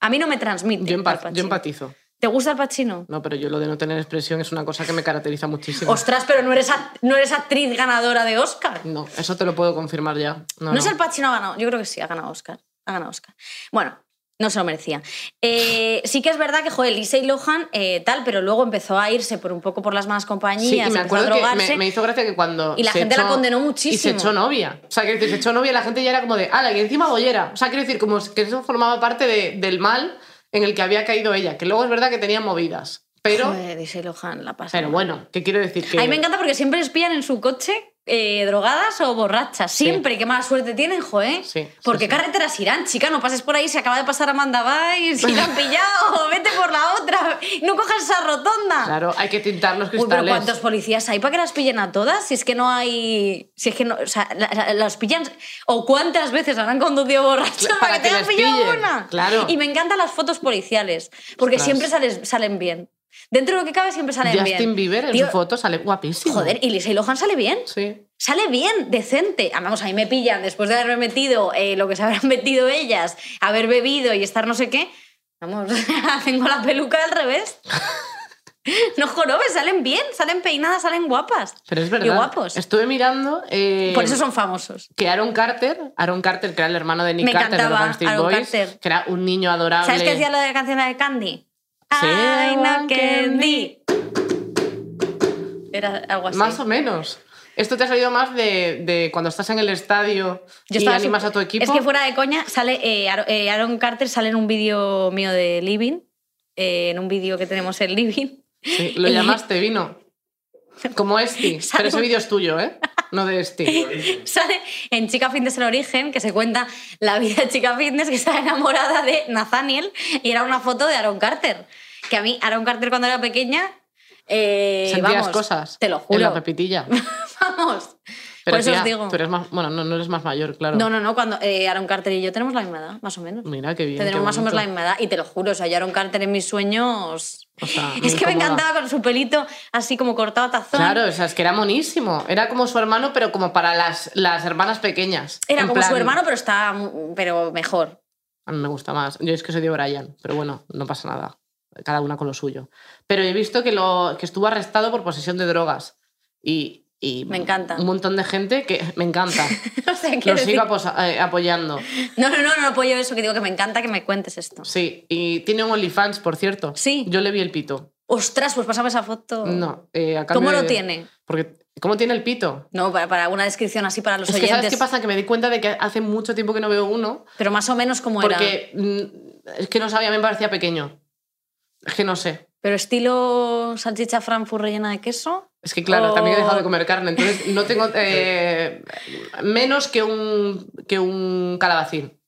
A mí no me transmite. yo, Al empa- Pacino. yo empatizo. ¿Te gusta Al Pacino? No, pero yo lo de no tener expresión es una cosa que me caracteriza muchísimo. Ostras, pero no eres, no eres actriz ganadora de Oscar. No, eso te lo puedo confirmar ya. No, No, es el Pacino ha ganado. Yo creo que sí, ha ganado Oscar. Ha ganado Oscar. Bueno, no se lo merecía. Eh, sí que es verdad que, joder, Lindsay Lohan, eh, tal, pero luego empezó a irse por un poco por las malas compañías, Sí, y me a acuerdo que me, me hizo gracia que cuando. Y la gente la condenó Y se muchísimo. echó novia. O sea, quiero decir, se echó novia y la gente ya era como de, ala, y encima bollera. O sea, quiero decir, como que eso formaba parte de- del mal en el que había caído ella. Que luego es verdad que tenía movidas. Pero, Joder, Lohan, la pasa. pero bueno, ¿qué quiero decir? Que A mí me encanta porque siempre les pillan en su coche eh, drogadas o borrachas. Siempre, qué mala suerte tienen, joder. Sí, sí, ¿Por qué sí. carreteras irán, chica? No pases por ahí, se acaba de pasar Amanda Bynes, si la han pillado, *laughs* vete por la otra, no cojas esa rotonda. Claro, hay que tintar los Uy, pero cristales. ¿cuántos policías hay para que las pillen a todas? Si es que no hay. Si es que no. O sea, la- la- las pillan. ¿O cuántas veces habrán conducido borrachos Para para, que que te pillado pillen, una? claro. Y me encantan las fotos policiales. Porque Ostras. siempre sales- salen bien. Dentro de lo que cabe, siempre salen bien. Justin Bieber en Tío, su foto sale guapísimo. Joder, y Lindsay Lohan sale bien. Sí. Sale bien, decente. Ah, Vamos, ahí me pillan después de haberme metido eh, lo que se habrán *laughs* metido ellas, haber bebido y estar no sé qué. Vamos, *laughs* tengo la peluca al revés. *laughs* No jorobes, salen bien, salen peinadas, salen guapas. Pero es verdad. Y guapos. Estuve mirando. eh, Por eso son famosos. que Aaron Carter, Aaron Carter, que era el hermano de Nick Me Carter de los encantaba Aaron Boys, Carter. que era un niño adorable. ¿Sabes qué decía lo de la canción de Candy? Know want candy. Era algo así. Más o menos. Esto te ha salido más de, de cuando estás en el estadio Yo y animas a tu equipo. Es que fuera de coña, sale eh, Aaron- eh, Aaron Carter sale en un vídeo mío de Living, eh, en un vídeo que tenemos en Living. Sí, lo *laughs* llamaste vino. Como Esti. *laughs* Pero ese vídeo es tuyo, ¿eh? No de Esti. *laughs* Sale en Chica Fitness el origen, que se cuenta la vida de Chica Fitness, que está enamorada de Nathaniel, y era una foto de Aaron Carter. Que a mí, Aaron Carter cuando era pequeña, eh, Sentías vamos, cosas. Te lo En la juro. pepitilla. *laughs* vamos. Pero Por eso tía, os digo. tú eres más, bueno, no, no eres más mayor, claro. No, no, no, cuando eh, Aaron Carter y yo tenemos la misma edad, más o menos. Mira qué bien. qué Tendremos más o menos la misma edad, y te lo juro, o sea, yo Aaron Carter en mis sueños... O sea, es que me encantaba con su pelito así como cortado a tazón. Claro, o sea, es que era monísimo. Era como su hermano, pero como para las, las hermanas pequeñas. Era como su plan, hermano, pero está pero mejor. A mí me gusta más. Yo es que soy de Brian, pero bueno, no pasa nada. Cada una con lo suyo. Pero he visto que, lo, que estuvo arrestado por posesión de drogas. Y, y Me encanta. Un montón de gente que me encanta. *laughs* o sea, Lo sigo eh, apoyando. No, no, no, no apoyo eso, que digo que me encanta que me cuentes esto. Sí, y tiene un OnlyFans, por cierto. Sí. Yo le vi el pito. Ostras, pues pasame esa foto. No. eh, a ¿Cómo lo de- tiene? Porque, ¿Cómo tiene el pito? No, para, para una descripción así para los Es que, oyentes. ¿sabes qué pasa? Que me di cuenta de que hace mucho tiempo que no veo uno. Pero más o menos como era. Porque mm, es que no sabía, me parecía pequeño. Es que no sé. Pero estilo salchicha Frankfurt rellena de queso. Es que claro, también he dejado de Oh. comer carne, entonces no tengo *laughs* eh, menos que un, que un calabacín.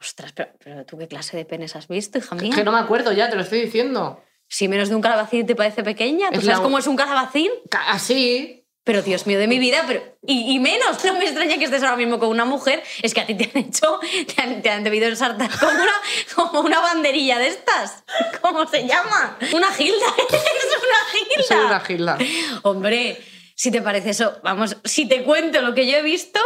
Ostras, pero, pero tú qué clase de penes has visto, hija mía. Que no me acuerdo ya, te lo estoy diciendo. Si menos de un calabacín te parece pequeña, ¿tú Es sabes la- cómo es un calabacín? Ca- Así. Pero Dios mío de mi vida, pero y, y menos, no me extraña que estés ahora mismo con una mujer, es que a ti te han hecho, te han, te han debido ensartar *laughs* como una, como una banderilla de estas. ¿Cómo se llama? Una gilda, *laughs* es una gilda. Soy una gilda. Hombre, si te parece eso, vamos, si te cuento lo que yo he visto,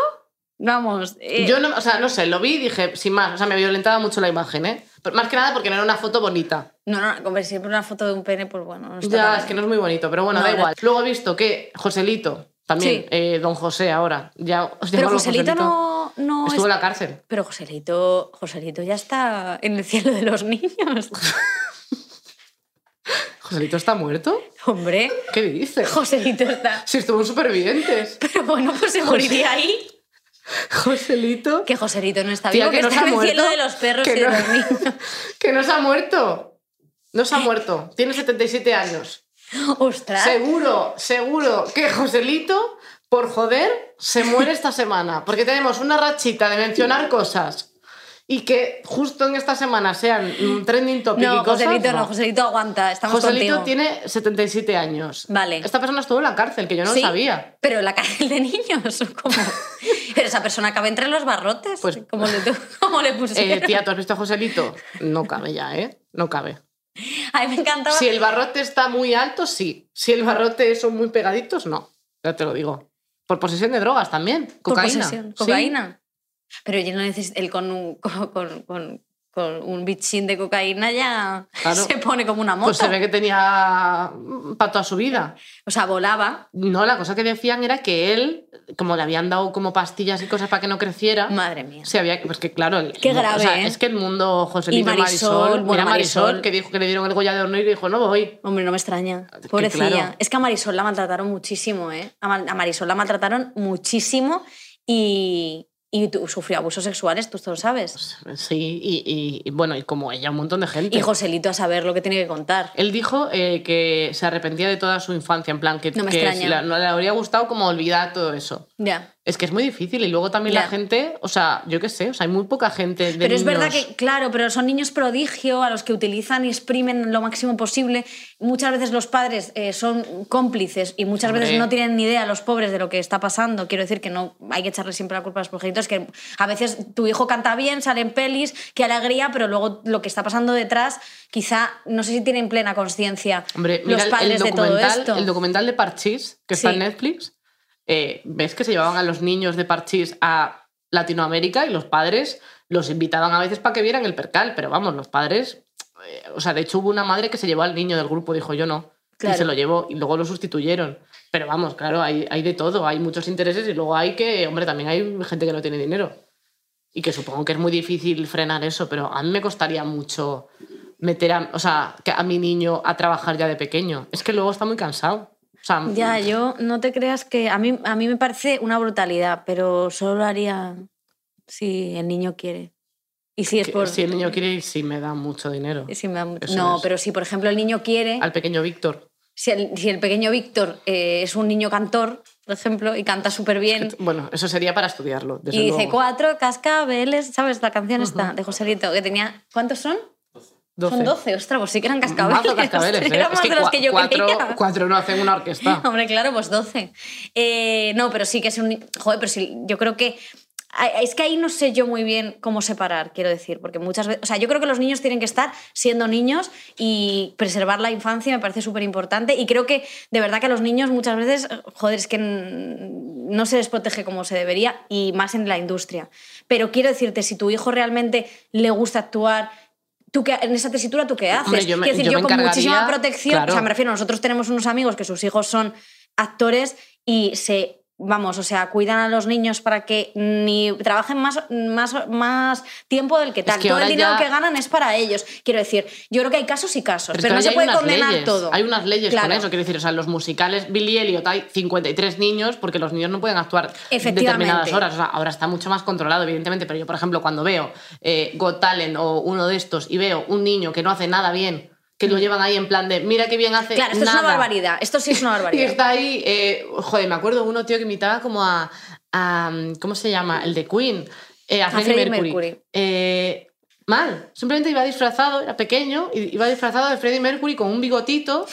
vamos. eh, Yo no, o sea, no sé, lo vi y dije, sin más, o sea, me violentaba mucho la imagen, ¿eh? Pero más que nada porque no era una foto bonita. No, no, hombre, siempre una foto de un pene, pues bueno, no está Ya, es que no es muy bonito, pero bueno, No, da no. igual. Luego he visto que Joselito, también, Sí. eh, don José ahora, ya os Pero Joselito no, no Estuvo es- en la cárcel. Pero Joselito, Joselito ya está en el cielo de los niños. *laughs* ¿Joselito está muerto? Hombre, ¿Qué dices? Joselito está. *laughs* Si estuvo en Supervivientes. Pero bueno, pues se moriría ahí. *laughs* Joselito. Que Joselito no está vivo, que, no está en el cielo de los perros Que y de no- los *laughs* niños. que no se ha muerto. No se ha muerto. Tiene 77 años. Ostras. Seguro, seguro que Joselito, por joder, se muere esta semana. Porque tenemos una rachita de mencionar cosas. Y que justo en esta semana sean trending topic y No, cosas. Joselito no, Joselito aguanta, estamos Joselito contigo. tiene 77 años. Vale. Esta persona estuvo en la cárcel, que yo no ¿Sí? lo sabía. Pero en la cárcel de niños, ¿cómo? *laughs* Esa persona cabe entre los barrotes. Pues- ¿Cómo le, *laughs* cómo le pusieron? Eh, tía, ¿tú has visto a Joselito? No cabe ya, ¿eh? No cabe. A mí me encantaba. Si el barrote está muy alto, sí. Si el barrote son muy pegaditos, no. Ya te lo digo. Por posesión de drogas también. Por Cocaína. posesión, Sí. Pero yo no necesito. Él con un, *laughs* con, con- con- con un bichín de cocaína ya Claro. se pone como una moto. Pues se ve que tenía para toda su vida. O sea, volaba. No, la cosa que decían era que él, como le habían dado como pastillas y cosas para que no creciera, Madre mía. se había. Pues que claro. el- Qué o sea, grave, ¿eh? Es que el mundo Joselito Y Marisol, bueno, mira Marisol, Marisol. que dijo que le dieron el Goya de Honor y dijo, no voy. Hombre, no me extraña. que Pobrecilla. claro. Es que a Marisol la maltrataron muchísimo, ¿eh? A Marisol la maltrataron muchísimo y, y tu- sufrió abusos sexuales, tú esto lo sabes. Sí, y, y- y bueno, y como ella, un montón de gente. Y Joselito a saber lo que tiene que contar. Él dijo eh, que se arrepentía de toda su infancia, en plan, que, No me que extraña. si la- no le habría gustado como olvidar todo eso. Ya. Es que es muy difícil y luego también la gente, o sea, yo qué sé, o sea, hay muy poca gente de Pero es verdad que, claro, pero son niños prodigio a los que utilizan y exprimen lo máximo posible. Muchas veces los padres eh, son cómplices y muchas veces no tienen ni idea los pobres de lo que está pasando. Quiero decir que no hay que echarle siempre la culpa a los progenitores, que a veces tu hijo canta bien, sale en pelis, qué alegría, pero luego lo que está pasando detrás, quizá, no sé si tienen plena conciencia los el- padres el, de todo esto. el documental de Parchís, que está en Netflix, eh, ves que se llevaban a los niños de Parchís a Latinoamérica y los padres los invitaban a veces para que vieran el percal, pero vamos, los padres, eh, o sea, de hecho hubo una madre que se llevó al niño del grupo, dijo yo no, Claro. y se lo llevó y luego lo sustituyeron. Pero vamos, claro, hay, hay de todo, hay muchos intereses y luego hay que, hombre, también hay gente que no tiene dinero. Y que supongo que es muy difícil frenar eso, pero a mí me costaría mucho meter a, o sea, a mi niño a trabajar ya de pequeño. Es que luego está muy cansado. Sea, Ya, yo no te creas que a mí, a mí me parece una brutalidad, pero solo lo haría si el niño quiere. Y si es Que por... Si el niño quiere ir, sí me da mucho dinero. y si me da mucho- Eso No, es. pero si por ejemplo el niño quiere, Al pequeño Víctor. si el, si el pequeño Víctor eh, es un niño cantor, por ejemplo, y canta súper bien, *laughs* Bueno, eso sería para estudiarlo. desde y dice cuatro cascabeles, ¿sabes? La canción esta de Joselito, que tenía... ¿Cuántos son? Son 12, ostras, pues sí que eran cascabeles. Mazo cascabeles, *laughs* ¿eh? Eran Es más que de los que yo cuatro, creía. cuatro no hacen una orquesta. *laughs* Hombre, claro, pues 12. Eh, no, pero sí que es un... Joder, pero sí, yo creo que... Es que ahí no sé yo muy bien cómo separar, quiero decir, porque muchas veces... O sea, yo creo que los niños tienen que estar siendo niños y preservar la infancia me parece súper importante y creo que de verdad que a los niños muchas veces, joder, es que no se les protege como se debería y más en la industria. Pero quiero decirte, si tu hijo realmente le gusta actuar... ¿Tú qué, en esa tesitura, ¿tú qué haces? Hombre, yo me- quiero decir, yo con muchísima protección, o sea, me refiero, nosotros tenemos unos amigos que sus hijos son actores y se vamos, o sea, cuidan a los niños para que ni trabajen más, más, más tiempo del que tal. que todo el dinero ya- que ganan es para ellos. Quiero decir, yo creo que hay casos y casos, Pero, no se puede condenar leyes, todo. Hay unas leyes con Claro. eso, quiero decir, o sea, en los musicales Billy Elliot hay 53 niños porque los niños no pueden actuar Efectivamente. determinadas horas. O sea, ahora está mucho más controlado, evidentemente, pero yo, por ejemplo, cuando veo eh, Got Talent o uno de estos y veo un niño que no hace nada bien, que lo llevan ahí en plan de, mira qué bien hace Claro, esto nada. es una barbaridad. Esto sí es una *laughs* Y barbaridad. está ahí, eh, joder, me acuerdo uno, tío, que imitaba como a, a, ¿cómo se llama? El de Queen, eh, a, Freddie Freddie Mercury. Mercury. Eh, mal, simplemente iba disfrazado, era pequeño, y iba disfrazado de Freddie Mercury con un bigotito,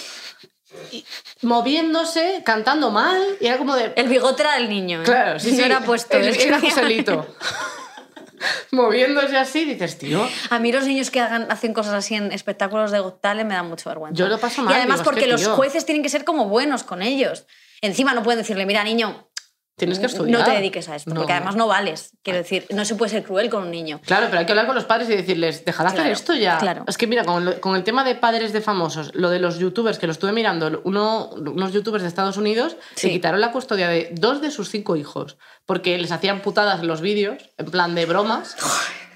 y moviéndose, cantando mal, y era como de... El bigote era del niño. ¿eh? Claro, sí, sí. No era puesto. el- que era *laughs* Joselito. Moviéndose así, dices, tío, A mí los niños que hagan, hacen cosas así en espectáculos de Got Talent me dan mucha vergüenza. Yo lo paso mal, Y además digo, porque los tío. jueces tienen que ser como buenos con ellos. Encima no pueden decirle, mira, niño, tienes que estudiar. no te dediques a esto, No. porque además no vales. Quiero decir, no se puede ser cruel con un niño. Claro, pero hay que hablar con los padres y decirles, dejad de hacer Claro, esto ya. claro. Es que mira, con, lo- con el tema de padres de famosos, lo de los youtubers, que lo estuve mirando, uno, unos youtubers de Estados Unidos Sí. se quitaron la custodia de dos de sus cinco hijos, porque les hacían putadas en los vídeos, en plan de bromas,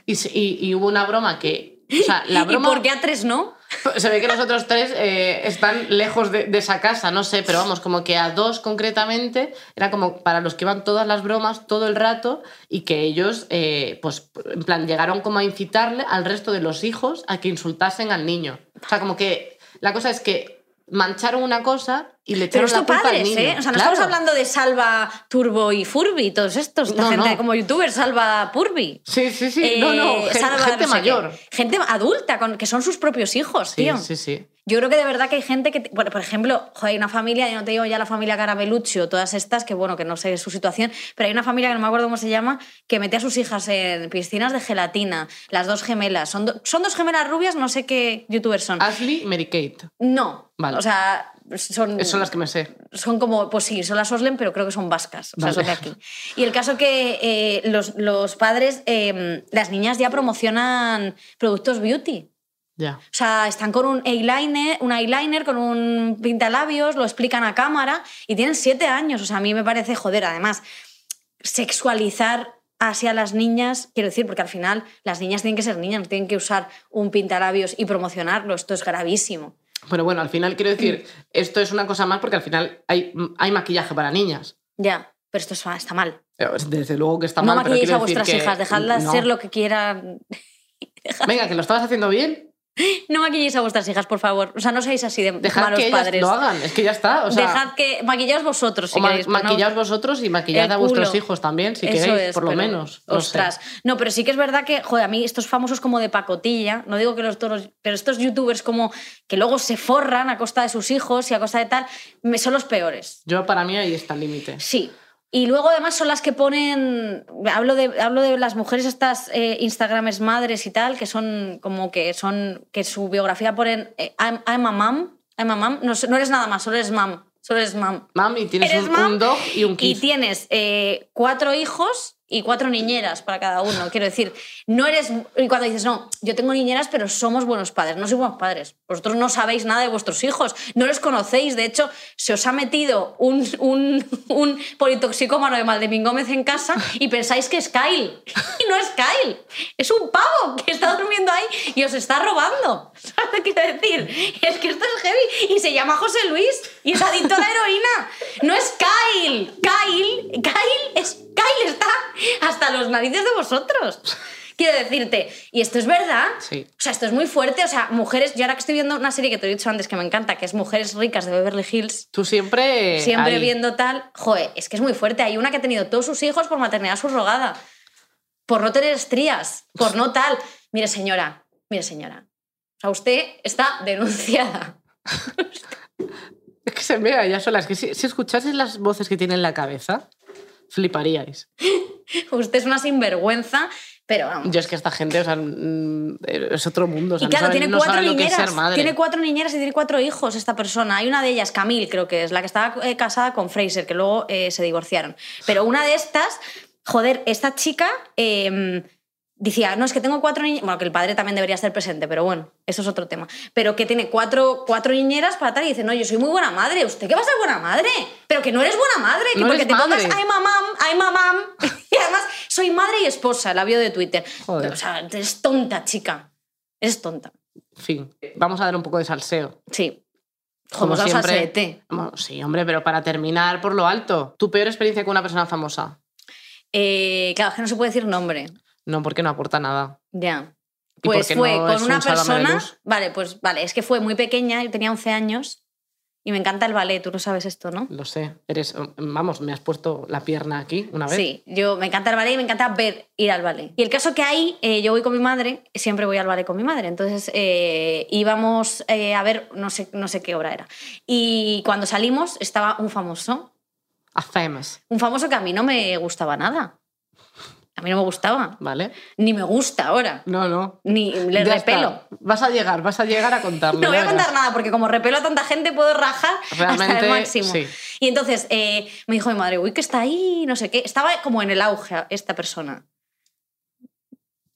y- y hubo una broma que... O sea, la *laughs* broma... ¿Y por qué a tres no? *laughs* Se ve que los otros tres eh, están lejos de, esa casa, no sé, pero vamos, como que a dos concretamente era como para los que iban todas las bromas todo el rato y que ellos, eh, pues, en plan, llegaron como a incitarle al resto de los hijos a que insultasen al niño. O sea, como que la cosa es que mancharon una cosa y le Pero echaron la esto culpa padres, al niño. ¿eh? O sea, no Claro. estamos hablando de Salva, Turbo y Furby y todos estos. Esta No, gente no. como youtuber, Salva Purby. Sí, sí, sí. no, no, Eh, gente qué. mayor. Gente adulta, con, que son sus propios hijos, Sí, tío. sí, sí. Yo creo que de verdad que hay gente que, bueno, por ejemplo, hay una familia, yo no te digo ya la familia Caramelucci o todas estas, que bueno, que no sé su situación, pero hay una familia que no me acuerdo cómo se llama, que mete a sus hijas en piscinas de gelatina, las dos gemelas. Son, do- son dos gemelas rubias, no sé qué youtubers son. Ashley, Mary Kate. No, Vale. o sea, son, son las que me sé. son como, pues sí, son las Oslen, pero creo que son vascas, o sea, Vale. son de aquí. Y el caso que eh, los, los padres, eh, las niñas ya promocionan productos beauty. Ya. O sea, están con un eyeliner, un eyeliner, con un pintalabios, lo explican a cámara y tienen siete años. O sea, a mí me parece joder. Además, sexualizar así a las niñas, quiero decir, porque al final las niñas tienen que ser niñas, no tienen que usar un pintalabios y promocionarlo. Esto es gravísimo. Pero bueno, al final quiero decir, esto es una cosa más porque al final hay, hay maquillaje para niñas. Ya, pero esto está mal. Pero Desde luego que está no mal, pero maquilléis a vuestras hijas, dejadlas no. ser lo que quieran. Venga, que lo estabas haciendo bien. *gasps* No maquilléis a vuestras hijas, por favor. O sea, no seáis así de Dejad malos que ellas padres. lo hagan, es que ya está. O sea, Dejad que maquillaos vosotros si o ma- queréis. no- maquillaos vosotros y maquillad a vuestros hijos también, si Eso queréis, es, por lo pero, menos. Ostras. No, pero sí que es verdad que, joder, a mí estos famosos como de pacotilla, no digo que los toros, pero estos youtubers como que luego se forran a costa de sus hijos y a costa de tal, son los peores. Yo, para mí, ahí está el límite. Sí. Y luego además son las que ponen, hablo de, hablo de las mujeres estas eh, Instagrames madres y tal, que son como que son, que su biografía ponen, eh, I'm, I'm a mom, I'm a mom, no, no eres nada más, solo eres mam, solo eres mam. Mami, tienes Eres un, un dog y un Y kid. tienes eh, cuatro hijos y cuatro niñeras para cada uno. Quiero decir, no eres. Y cuando dices, no, yo tengo niñeras, pero somos buenos padres. No sois buenos padres. Vosotros no sabéis nada de vuestros hijos, no los conocéis. De hecho, se os ha metido un, un, un politoxicómano de Maldemín Gómez en casa y pensáis que es Kyle. Y *laughs* no es Kyle, es un pavo que está durmiendo ahí y os está robando. ¿Sabes que quiero decir? Es que esto es heavy. Y se llama José Luis y es adicto a la heroína. No es Kyle. Kyle, Kyle es *laughs* Kyle está hasta los narices de vosotros. Quiero decirte, y esto es verdad. Sí. O sea, esto es muy fuerte. O sea, mujeres. Yo ahora que estoy viendo una serie que te he dicho antes que me encanta, que es Mujeres Ricas de Beverly Hills. Tú siempre. Siempre ahí. viendo tal. Joder, es que es muy fuerte. Hay una que ha tenido todos sus hijos por maternidad subrogada. Por no tener estrías. Por no tal. Mire, señora. Mire, señora. O sea, usted está denunciada. *laughs* Es que se vea ya sola. Es que si, si escuchases las voces que tiene en la cabeza, fliparíais. *laughs* Usted es una sinvergüenza, pero vamos. Yo es que esta gente, o sea, mm, es otro mundo. O sea, Y claro, no saben, tiene no cuatro es niñeras. Tiene cuatro niñeras y tiene cuatro hijos esta persona. Hay una de ellas, Camille, creo que es, la que estaba eh, casada con Fraser, que luego eh, se divorciaron. Pero una de estas, joder, esta chica eh, decía, no, es que tengo cuatro niñeras. Bueno, que el padre también debería estar presente, pero bueno, eso es otro tema. Pero que tiene cuatro, cuatro niñeras para tal y dice, no, yo soy muy buena madre. ¿Usted qué va a ser buena madre? Pero que no eres buena madre, que No porque te pongas, madre. ay mamam, ay mamam. *laughs* y además, soy madre y esposa, la vio de Twitter. Joder. O sea, eres tonta, chica. Eres tonta. Fin, vamos a dar un poco de salseo. Sí. Como Como siempre. Bueno, sí, hombre, pero para terminar por lo alto. ¿Tu peor experiencia con una persona famosa? Eh, claro, es que no se puede decir nombre. No, porque no aporta nada. Ya. ¿Y Pues fue no con una un persona. Vale, pues vale, es que fue muy pequeña, yo tenía 11 años y me encanta el ballet, tú no sabes esto, ¿no? Lo sé. Eres, vamos, me has puesto la pierna aquí una vez. Sí, yo me encanta el ballet y me encanta ver ir al ballet. Y el caso que ahí, eh, yo voy con mi madre, siempre voy al ballet con mi madre, entonces eh, íbamos eh, a ver, no sé, no sé qué obra era. Y cuando salimos estaba un famoso, A famous, un famoso que a mí no me gustaba nada. A mí no me gustaba, ¿vale? ni me gusta ahora, No, no. ni le Ya repelo. está. Vas a llegar, vas a llegar a contarlo. *laughs* No voy a contar verás. nada porque como repelo a tanta gente puedo rajar hasta el máximo. sí. Y entonces eh, me dijo mi madre, uy, que está ahí, no sé qué. Estaba como en el auge esta persona.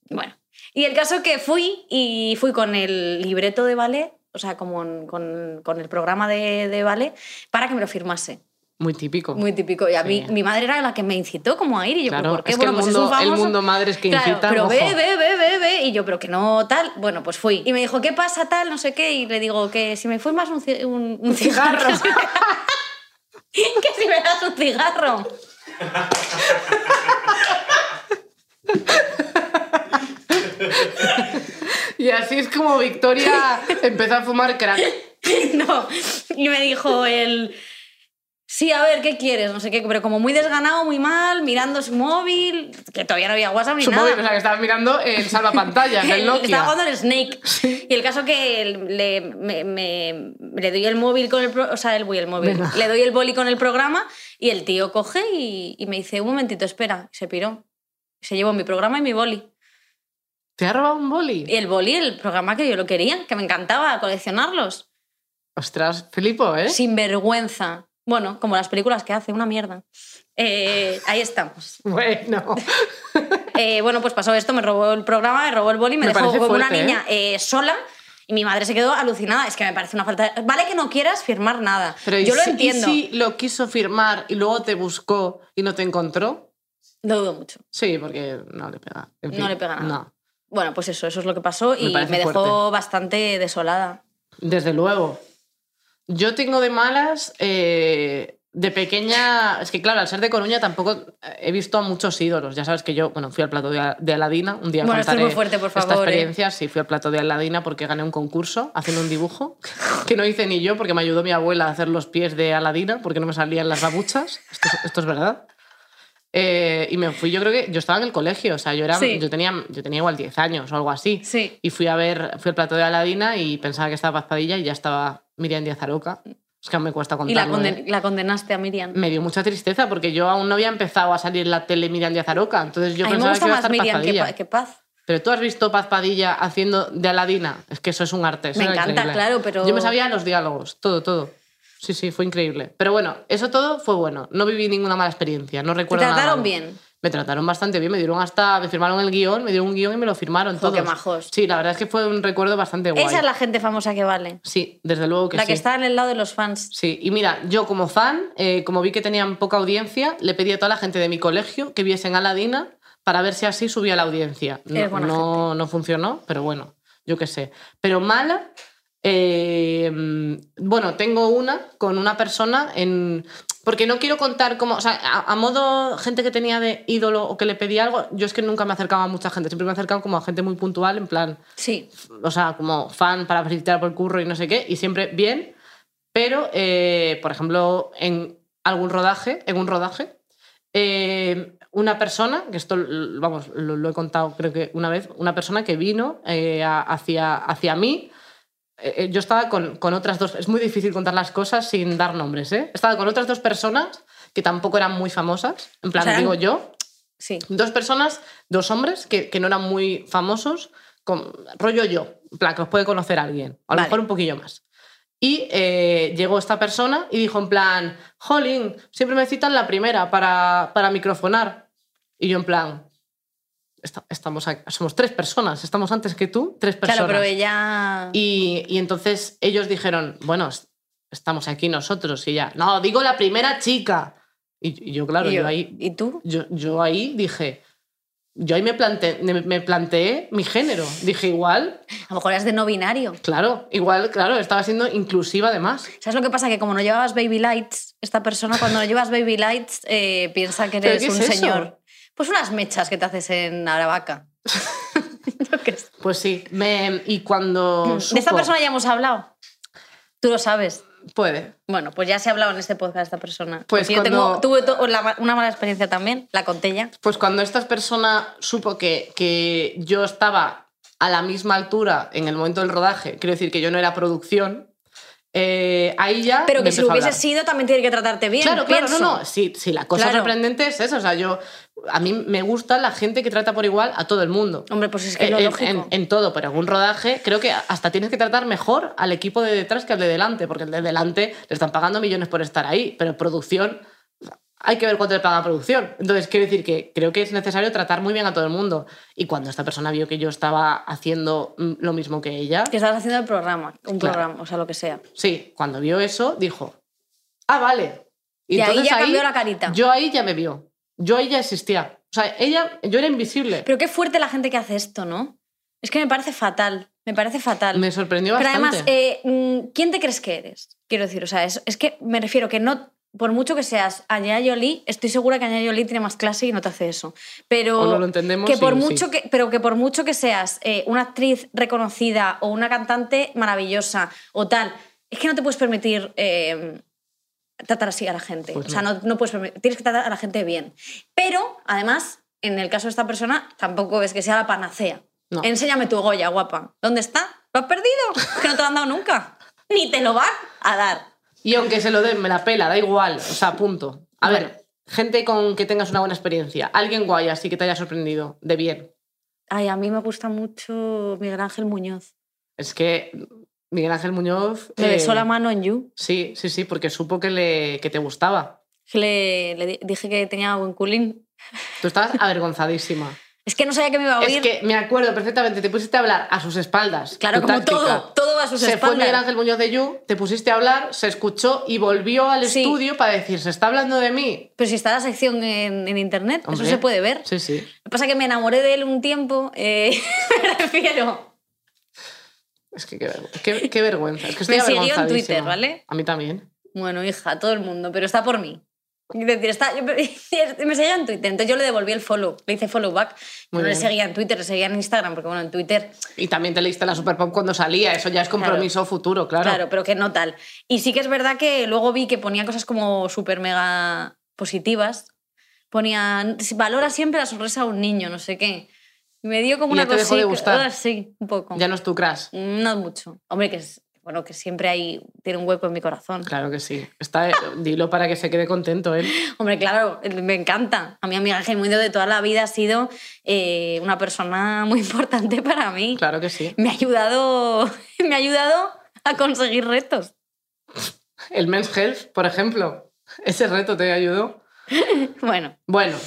Bueno, y el caso que fui y fui con el libreto de ballet, o sea, como con, con el programa de, de ballet, para que me lo firmase. Muy típico. Muy típico. Y a mí, Sí. mi madre era la que me incitó como a ir. Y yo, Claro, ¿pero ¿por qué? es que bueno, el pues mundo- es un el mundo madres que Claro, incitan, Pero ojo. ve, ve, ve, ve, ve. Y yo, pero que no tal. Bueno, pues fui. Y me dijo, ¿qué pasa tal? No sé qué. Y le digo, que si me fumas un, un, un cigarro. *laughs* que si me das un cigarro. Y así es como Victoria *laughs* empezó a fumar crack. no. Y me dijo él. Sí, a ver, ¿qué quieres? No sé qué, pero como muy desganado, muy mal, mirando su móvil, que todavía no había WhatsApp ni Su nada. móvil, o sea, que estabas mirando el salvapantallas *laughs* Estaba Nokia. jugando al Snake. Y el caso que le, me, me- le doy el móvil con el... pro- o sea, el, el móvil. Venga. Le doy el boli con el programa y el tío coge y, y me dice, un momentito, espera. Y se piró. Se llevó mi programa y mi boli. ¿Te ha robado un boli? Y el boli, el programa que yo lo quería, que me encantaba coleccionarlos. Ostras, Filipo, ¿eh? Sin vergüenza. Bueno, como las películas que hace, una mierda. Eh, ahí estamos. *laughs* Bueno. Eh, bueno, pues pasó esto, me robó el programa, me robó el boli, me, Me dejó como una fuerte, ¿eh? niña eh, sola y mi madre se quedó alucinada. Es que me parece una falta. de- Vale que no quieras firmar nada. Pero ¿y Yo lo si- entiendo. ¿Y si lo quiso firmar y luego te buscó y no te encontró? Lo dudo mucho. Sí, porque no le pega. En No le pega nada. No, Bueno, pues eso, eso es lo que pasó y Me dejó fuerte. bastante desolada. desde luego. Yo tengo de malas, eh, de pequeña, es que claro, al ser de Coruña tampoco he visto a muchos ídolos. Ya sabes que yo, bueno, fui al plato de, Aladina, un día Bueno, esto es muy fuerte, por esta favor, ¿eh? experiencia. Sí, fui al plato de Aladina porque gané un concurso haciendo un dibujo *laughs* que no hice ni yo porque me ayudó mi abuela a hacer los pies de Aladina porque no me salían las babuchas. Esto, es- esto es verdad. Eh, y me fui, yo creo que yo estaba en el colegio, o sea, yo, era, Sí. yo, tenía, yo tenía igual 10 años o algo así. Sí. Y fui a ver, fui al plato de Aladina y pensaba que estaba Paz Padilla y ya estaba Miriam Díaz Aroca. Es que aún me cuesta Y la, contarlo. conden- ¿eh? la condenaste a Miriam. Me dio mucha tristeza porque yo aún no había empezado a salir en la tele Miriam Díaz Aroca. Entonces yo a mí me pensaba gusta que iba a más estar Miriam que, Paz. Pero tú has visto Paz Padilla haciendo de Aladina. Es que eso es un arte. eso Me encanta, increíble. claro, pero- Yo me sabía los diálogos, todo, todo. Sí, sí, fue increíble. Pero bueno, eso todo fue bueno. No viví ninguna mala experiencia. No Te recuerdo nada trataron malo. bien. Me trataron bastante bien, me dieron hasta, me firmaron el guion, me dieron un guion y me lo firmaron todos. qué majos. Sí, la verdad es que fue un recuerdo bastante guay. Esa es la gente famosa que vale. Sí, desde luego que la sí. que está en el lado de los fans. Sí, y mira, yo como fan, eh, como vi que tenían poca audiencia, le pedí a toda la gente de mi colegio que viesen Aladina para ver si así subía la audiencia. No, no, no funcionó, pero bueno, yo qué sé. Pero mala, eh, bueno, tengo una con una persona en... Porque no quiero contar como, o sea, a, a modo gente que tenía de ídolo o que le pedía algo, yo es que nunca me acercaba a mucha gente, siempre me he acercado como a gente muy puntual, en plan, Sí. o sea, como fan para felicitar por el curro y no sé qué, y siempre bien, pero, eh, por ejemplo, en algún rodaje, en un rodaje, eh, una persona, que esto, vamos, lo, lo he contado creo que una vez, una persona que vino hacia, hacia mí, eh, eh, yo estaba con, con otras dos, es muy difícil contar las cosas sin dar nombres, ¿eh? Estaba con otras dos personas que tampoco eran muy famosas, en plan, O sea, digo yo, Sí. Dos personas, dos hombres que, que no eran muy famosos, con, rollo yo, en plan, que os puede conocer alguien, a lo Vale. mejor un poquillo más. Y eh, llegó esta persona y dijo en plan, Jolín, siempre me citan la primera para, para microfonar. Y yo en plan, "Esta- estamos somos tres personas, estamos antes que tú, tres personas. Claro, pero ella. Y, y entonces ellos dijeron, bueno, es- estamos aquí nosotros. Y ya, no, digo la primera chica. Y, y yo, claro, y yo, yo, ahí ¿Y tú? yo, yo ahí dije, yo ahí me planteé, me, planteé mi género. Dije, igual, A lo mejor eras de no binario. claro, igual, claro, estaba siendo inclusiva además. ¿Sabes lo que pasa? Que como no llevabas baby lights, esta persona cuando no llevas baby lights eh, piensa que ¿Pero eres un es señor. Pues unas mechas que te haces en Aravaca. *laughs* Yo qué sé. Pues sí, me, y cuando... De esta persona ya hemos hablado. Tú lo sabes. Puede. Bueno, pues ya se ha hablado en este podcast de esta persona. Pues Porque yo tengo- cuando- tuve la- una mala experiencia también, la conté ya. Pues cuando esta persona supo que, que yo estaba a la misma altura en el momento del rodaje, quiero decir que yo no era producción, eh, ahí ya... Pero que si lo hablar. sido, también tiene que tratarte bien. Claro, claro, pienso. no, no. Sí, sí, la cosa Claro. sorprendente es eso. O sea, yo. A mí me gusta la gente que trata por igual a todo el mundo. Hombre, pues es que lo en, lógico. en- en todo, pero en un rodaje creo que hasta tienes que tratar mejor al equipo de detrás que al de delante, porque el de delante le están pagando millones por estar ahí, pero producción hay que ver cuánto le paga a producción. Entonces, quiero decir que creo que es necesario tratar muy bien a todo el mundo. Y cuando esta persona vio que yo estaba haciendo mm, lo mismo que ella, Que estabas haciendo el programa, un Claro. programa, o sea, lo que sea. Sí, cuando vio eso, dijo, ah, vale. Y ahí entonces ya cambió la carita. Yo ahí ya me vio. Yo ahí ya existía. O sea, ella, yo era invisible. Pero qué fuerte la gente que hace esto, ¿no? Es que me parece fatal. Me parece fatal. me sorprendió Pero bastante. además, eh, mm, ¿quién te crees que eres? Quiero decir, o sea, es, es que me refiero que no. Por mucho que seas Angelina Jolie, estoy segura que Angelina Jolie tiene más clase y no te hace eso. Pero O no lo entendemos que por sí. mucho que, pero que por mucho que seas eh, una actriz reconocida o una cantante maravillosa o tal, es que no te puedes permitir eh, tratar así a la gente. Pues o sea, no, no puedes permitir- tienes que tratar a la gente bien. Pero, además, en el caso de esta persona, tampoco es que sea la panacea. No. Enséñame tu Goya, guapa. ¿Dónde está? ¿Lo has perdido? Es que no te lo han dado nunca. Ni te lo van a dar. Y aunque se lo den, me la pela, da igual. O sea, punto. A Bueno. ver, gente con que tengas una buena experiencia. Alguien guay así que te haya sorprendido, de bien. Ay, a mí me gusta mucho Miguel Ángel Muñoz. Es que Miguel Ángel Muñoz... Me besó eh, la mano en You. Sí, sí, sí, porque supo que, le, que te gustaba. Le, le di- dije que tenía buen culín. Tú estabas avergonzadísima. Es que no sabía que me iba a oír. Es que me acuerdo perfectamente, te pusiste a hablar a sus espaldas. claro, como táctica. todo. Todo a sus se fue espaldas. Miguel Ángel Muñoz de You, te pusiste a hablar, se escuchó y volvió al Sí. estudio para decir, se está hablando de mí. Pero si está la sección en, en internet, Hombre, eso se puede ver. Sí, sí. Lo que pasa es que me enamoré de él un tiempo. eh, *laughs* me refiero. Es que qué, vergü- qué- qué vergüenza. Es que estoy Me siguió en. Twitter, ¿vale? A mí también. Bueno, hija, todo el mundo, pero está por mí. Es decir, está, yo- *laughs* me seguía en Twitter, entonces yo le devolví el follow, le hice follow back. Muy no le bien. seguía en Twitter, le seguía en Instagram, porque bueno, en Twitter, Y también te leíste la Super Pop cuando salía, eso ya es compromiso futuro, claro. claro. pero que no tal. Y sí que es verdad que luego vi que ponía cosas como súper mega positivas. Ponía, valora siempre la sonrisa de un niño, no sé qué. Y me dio como ¿Y una gustar? ah, Sí, un poco. Ya no es tu crush. No mucho. Hombre, que es, bueno, que siempre hay, tiene un hueco en mi corazón. Claro que sí. Está, dilo para que se quede contento él. *laughs* Hombre, claro, me encanta. A mí, Miguel Ángel Muñoz de toda la vida ha sido eh, una persona muy *laughs* importante para mí. Claro que sí. Me ha ayudado, *laughs* me ha ayudado a conseguir retos. El Men's Health, por ejemplo. Ese reto te ayudó. Bueno, Bueno,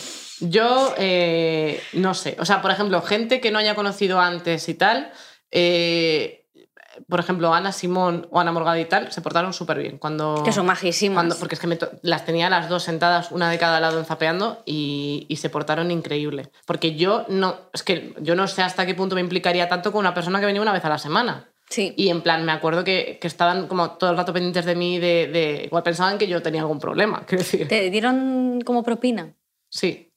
yo eh, no sé. O sea, por ejemplo, gente que no haya conocido antes y tal. eh, por ejemplo, Ana Simón o Ana Morgade y tal, se portaron súper bien. Cuando, que son majísimas. cuando, porque es que me las tenía las dos sentadas, una de cada lado enzapeando, y, y se portaron increíble. Porque yo no, es que yo no sé hasta qué punto me implicaría tanto con una persona que venía una vez a la semana. Sí. Y en plan, me acuerdo que, que estaban como todo el rato pendientes de mí, de, de- igual pensaban que yo tenía algún problema, *laughs* quiero decir. ¿Te dieron como propina? Sí,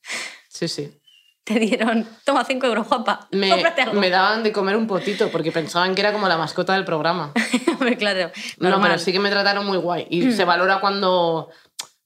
sí, sí. Te dieron, toma 5 euros, guapa. Me, cómprate algo. me daban de comer un potito porque pensaban que era como la mascota del programa. *laughs* Claro. No, normal. pero sí que me trataron muy guay. Y se valora cuando.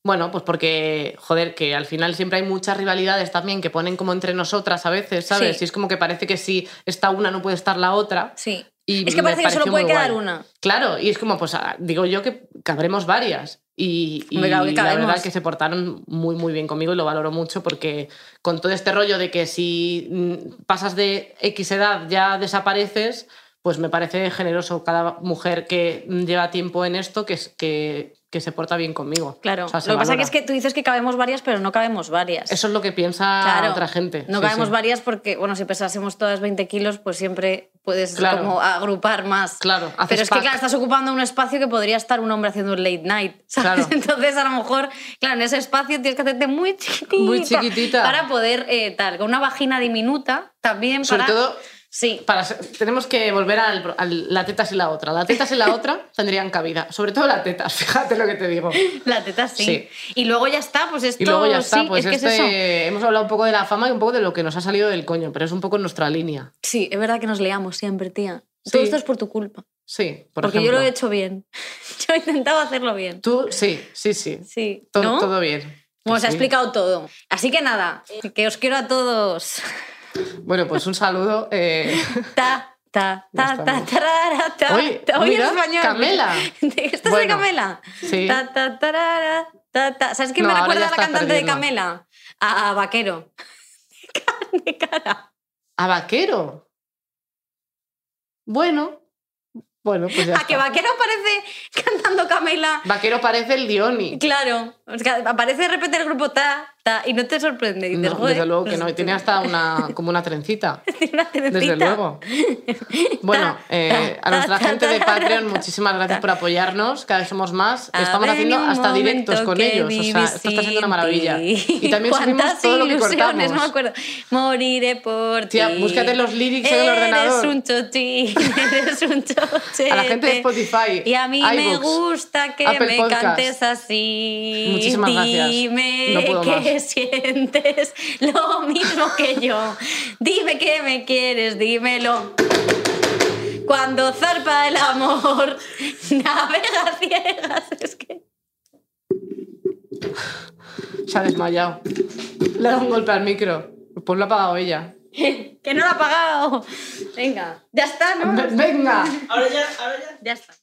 Bueno, pues porque, joder, que al final siempre hay muchas rivalidades también que ponen como entre nosotras a veces, ¿sabes? Sí. Y es como que parece que si está una no puede estar la otra. Sí. Y es que parece que solo puede quedar guay. una. Claro, y es como, pues ah, digo yo que cabremos varias. Y, y la verdad que se portaron muy, muy bien conmigo y lo valoro mucho porque con todo este rollo de que si mm, pasas de X edad ya desapareces, pues me parece generoso cada mujer que lleva tiempo en esto que, que, que se porta bien conmigo. Claro. O sea, se lo que pasa que es que tú dices que cabemos varias, pero no cabemos varias. Eso es lo que piensa Claro. otra gente. No Sí, cabemos sí. varias porque, bueno, si pesásemos todas 20 kilos, pues siempre puedes Claro. como agrupar más. Claro, haces Pero es que, claro, estás ocupando un espacio que podría estar un hombre haciendo un late night, *laughs* ¿sabes? Claro. Entonces, a lo mejor, claro, en ese espacio tienes que hacerte muy chiquitita. Muy chiquitita. Para poder, eh, tal, con una vagina diminuta, también Sobre para... todo Sí, Para tenemos que volver al, al- la tetas y la otra. La tetas y la otra *laughs* tendrían cabida. Sobre todo la tetas, *laughs* fíjate lo que te digo. la teta sí. Sí. Y luego ya está, pues esto... Y luego ya está, sí, pues es que este, es eso. hemos hablado un poco de la fama y un poco de lo que nos ha salido del coño, pero es un poco nuestra línea. Sí, es verdad que nos leamos siempre, tía. Sí. Todo esto es por tu culpa. Sí, por porque ejemplo. yo lo he hecho bien. *laughs* Yo he intentado hacerlo bien. Tú, sí, sí, sí. Sí. Todo, ¿No? todo bien. Bueno, se ha explicado todo. Así que nada, que os quiero a todos. Bueno, pues un saludo. eh, Ta, ta, *laughs* ta, ta, tarara, ta. Ta- Oye, mira, en español. Camela. *laughs* ¿Estás de Bueno, Camela? sí. Ta, ta, tarara, ta, ta. ¿Sabes quién No, me recuerda a la cantante de perdiendo. Camela? A, a Vaquero. *laughs* De cara. a vaquero. Bueno, bueno, pues ya A que está. Vaquero aparece cantando Camela. Vaquero parece el Dioni. Claro, o sea, aparece de repente el grupo ta, y no te sorprende. Dices, No, "Joder, desde luego que pues no. Y tiene hasta una, *laughs* como una trencita. *laughs* una Desde trencita". luego. *laughs* Bueno, eh, a nuestra gente de Patreon, muchísimas gracias por apoyarnos. Cada vez somos más. Estamos haciendo hasta directos con ellos. O sea, esto está siendo una maravilla. Y también subimos ¿Cuántas todo lo que cortamos. No me acuerdo. Moriré por Tía, ti. búscate los lyrics en el ordenador. Eres un chotín, eres un chochete. A la gente de Spotify, Y a mí me gusta que Apple me Podcast. cantes así. Muchísimas gracias. Dime No puedo que sientes lo mismo que yo. Dime que me quieres, dímelo. Cuando zarpa el amor, navega ciegas. Es que. Se ha desmayado. Le ha dado un golpe al micro. Pues lo ha apagado ella. *laughs* Que no lo ha pagado. Venga, ya está, ¿no? Venga. Ahora ya, ahora ya. Ya está.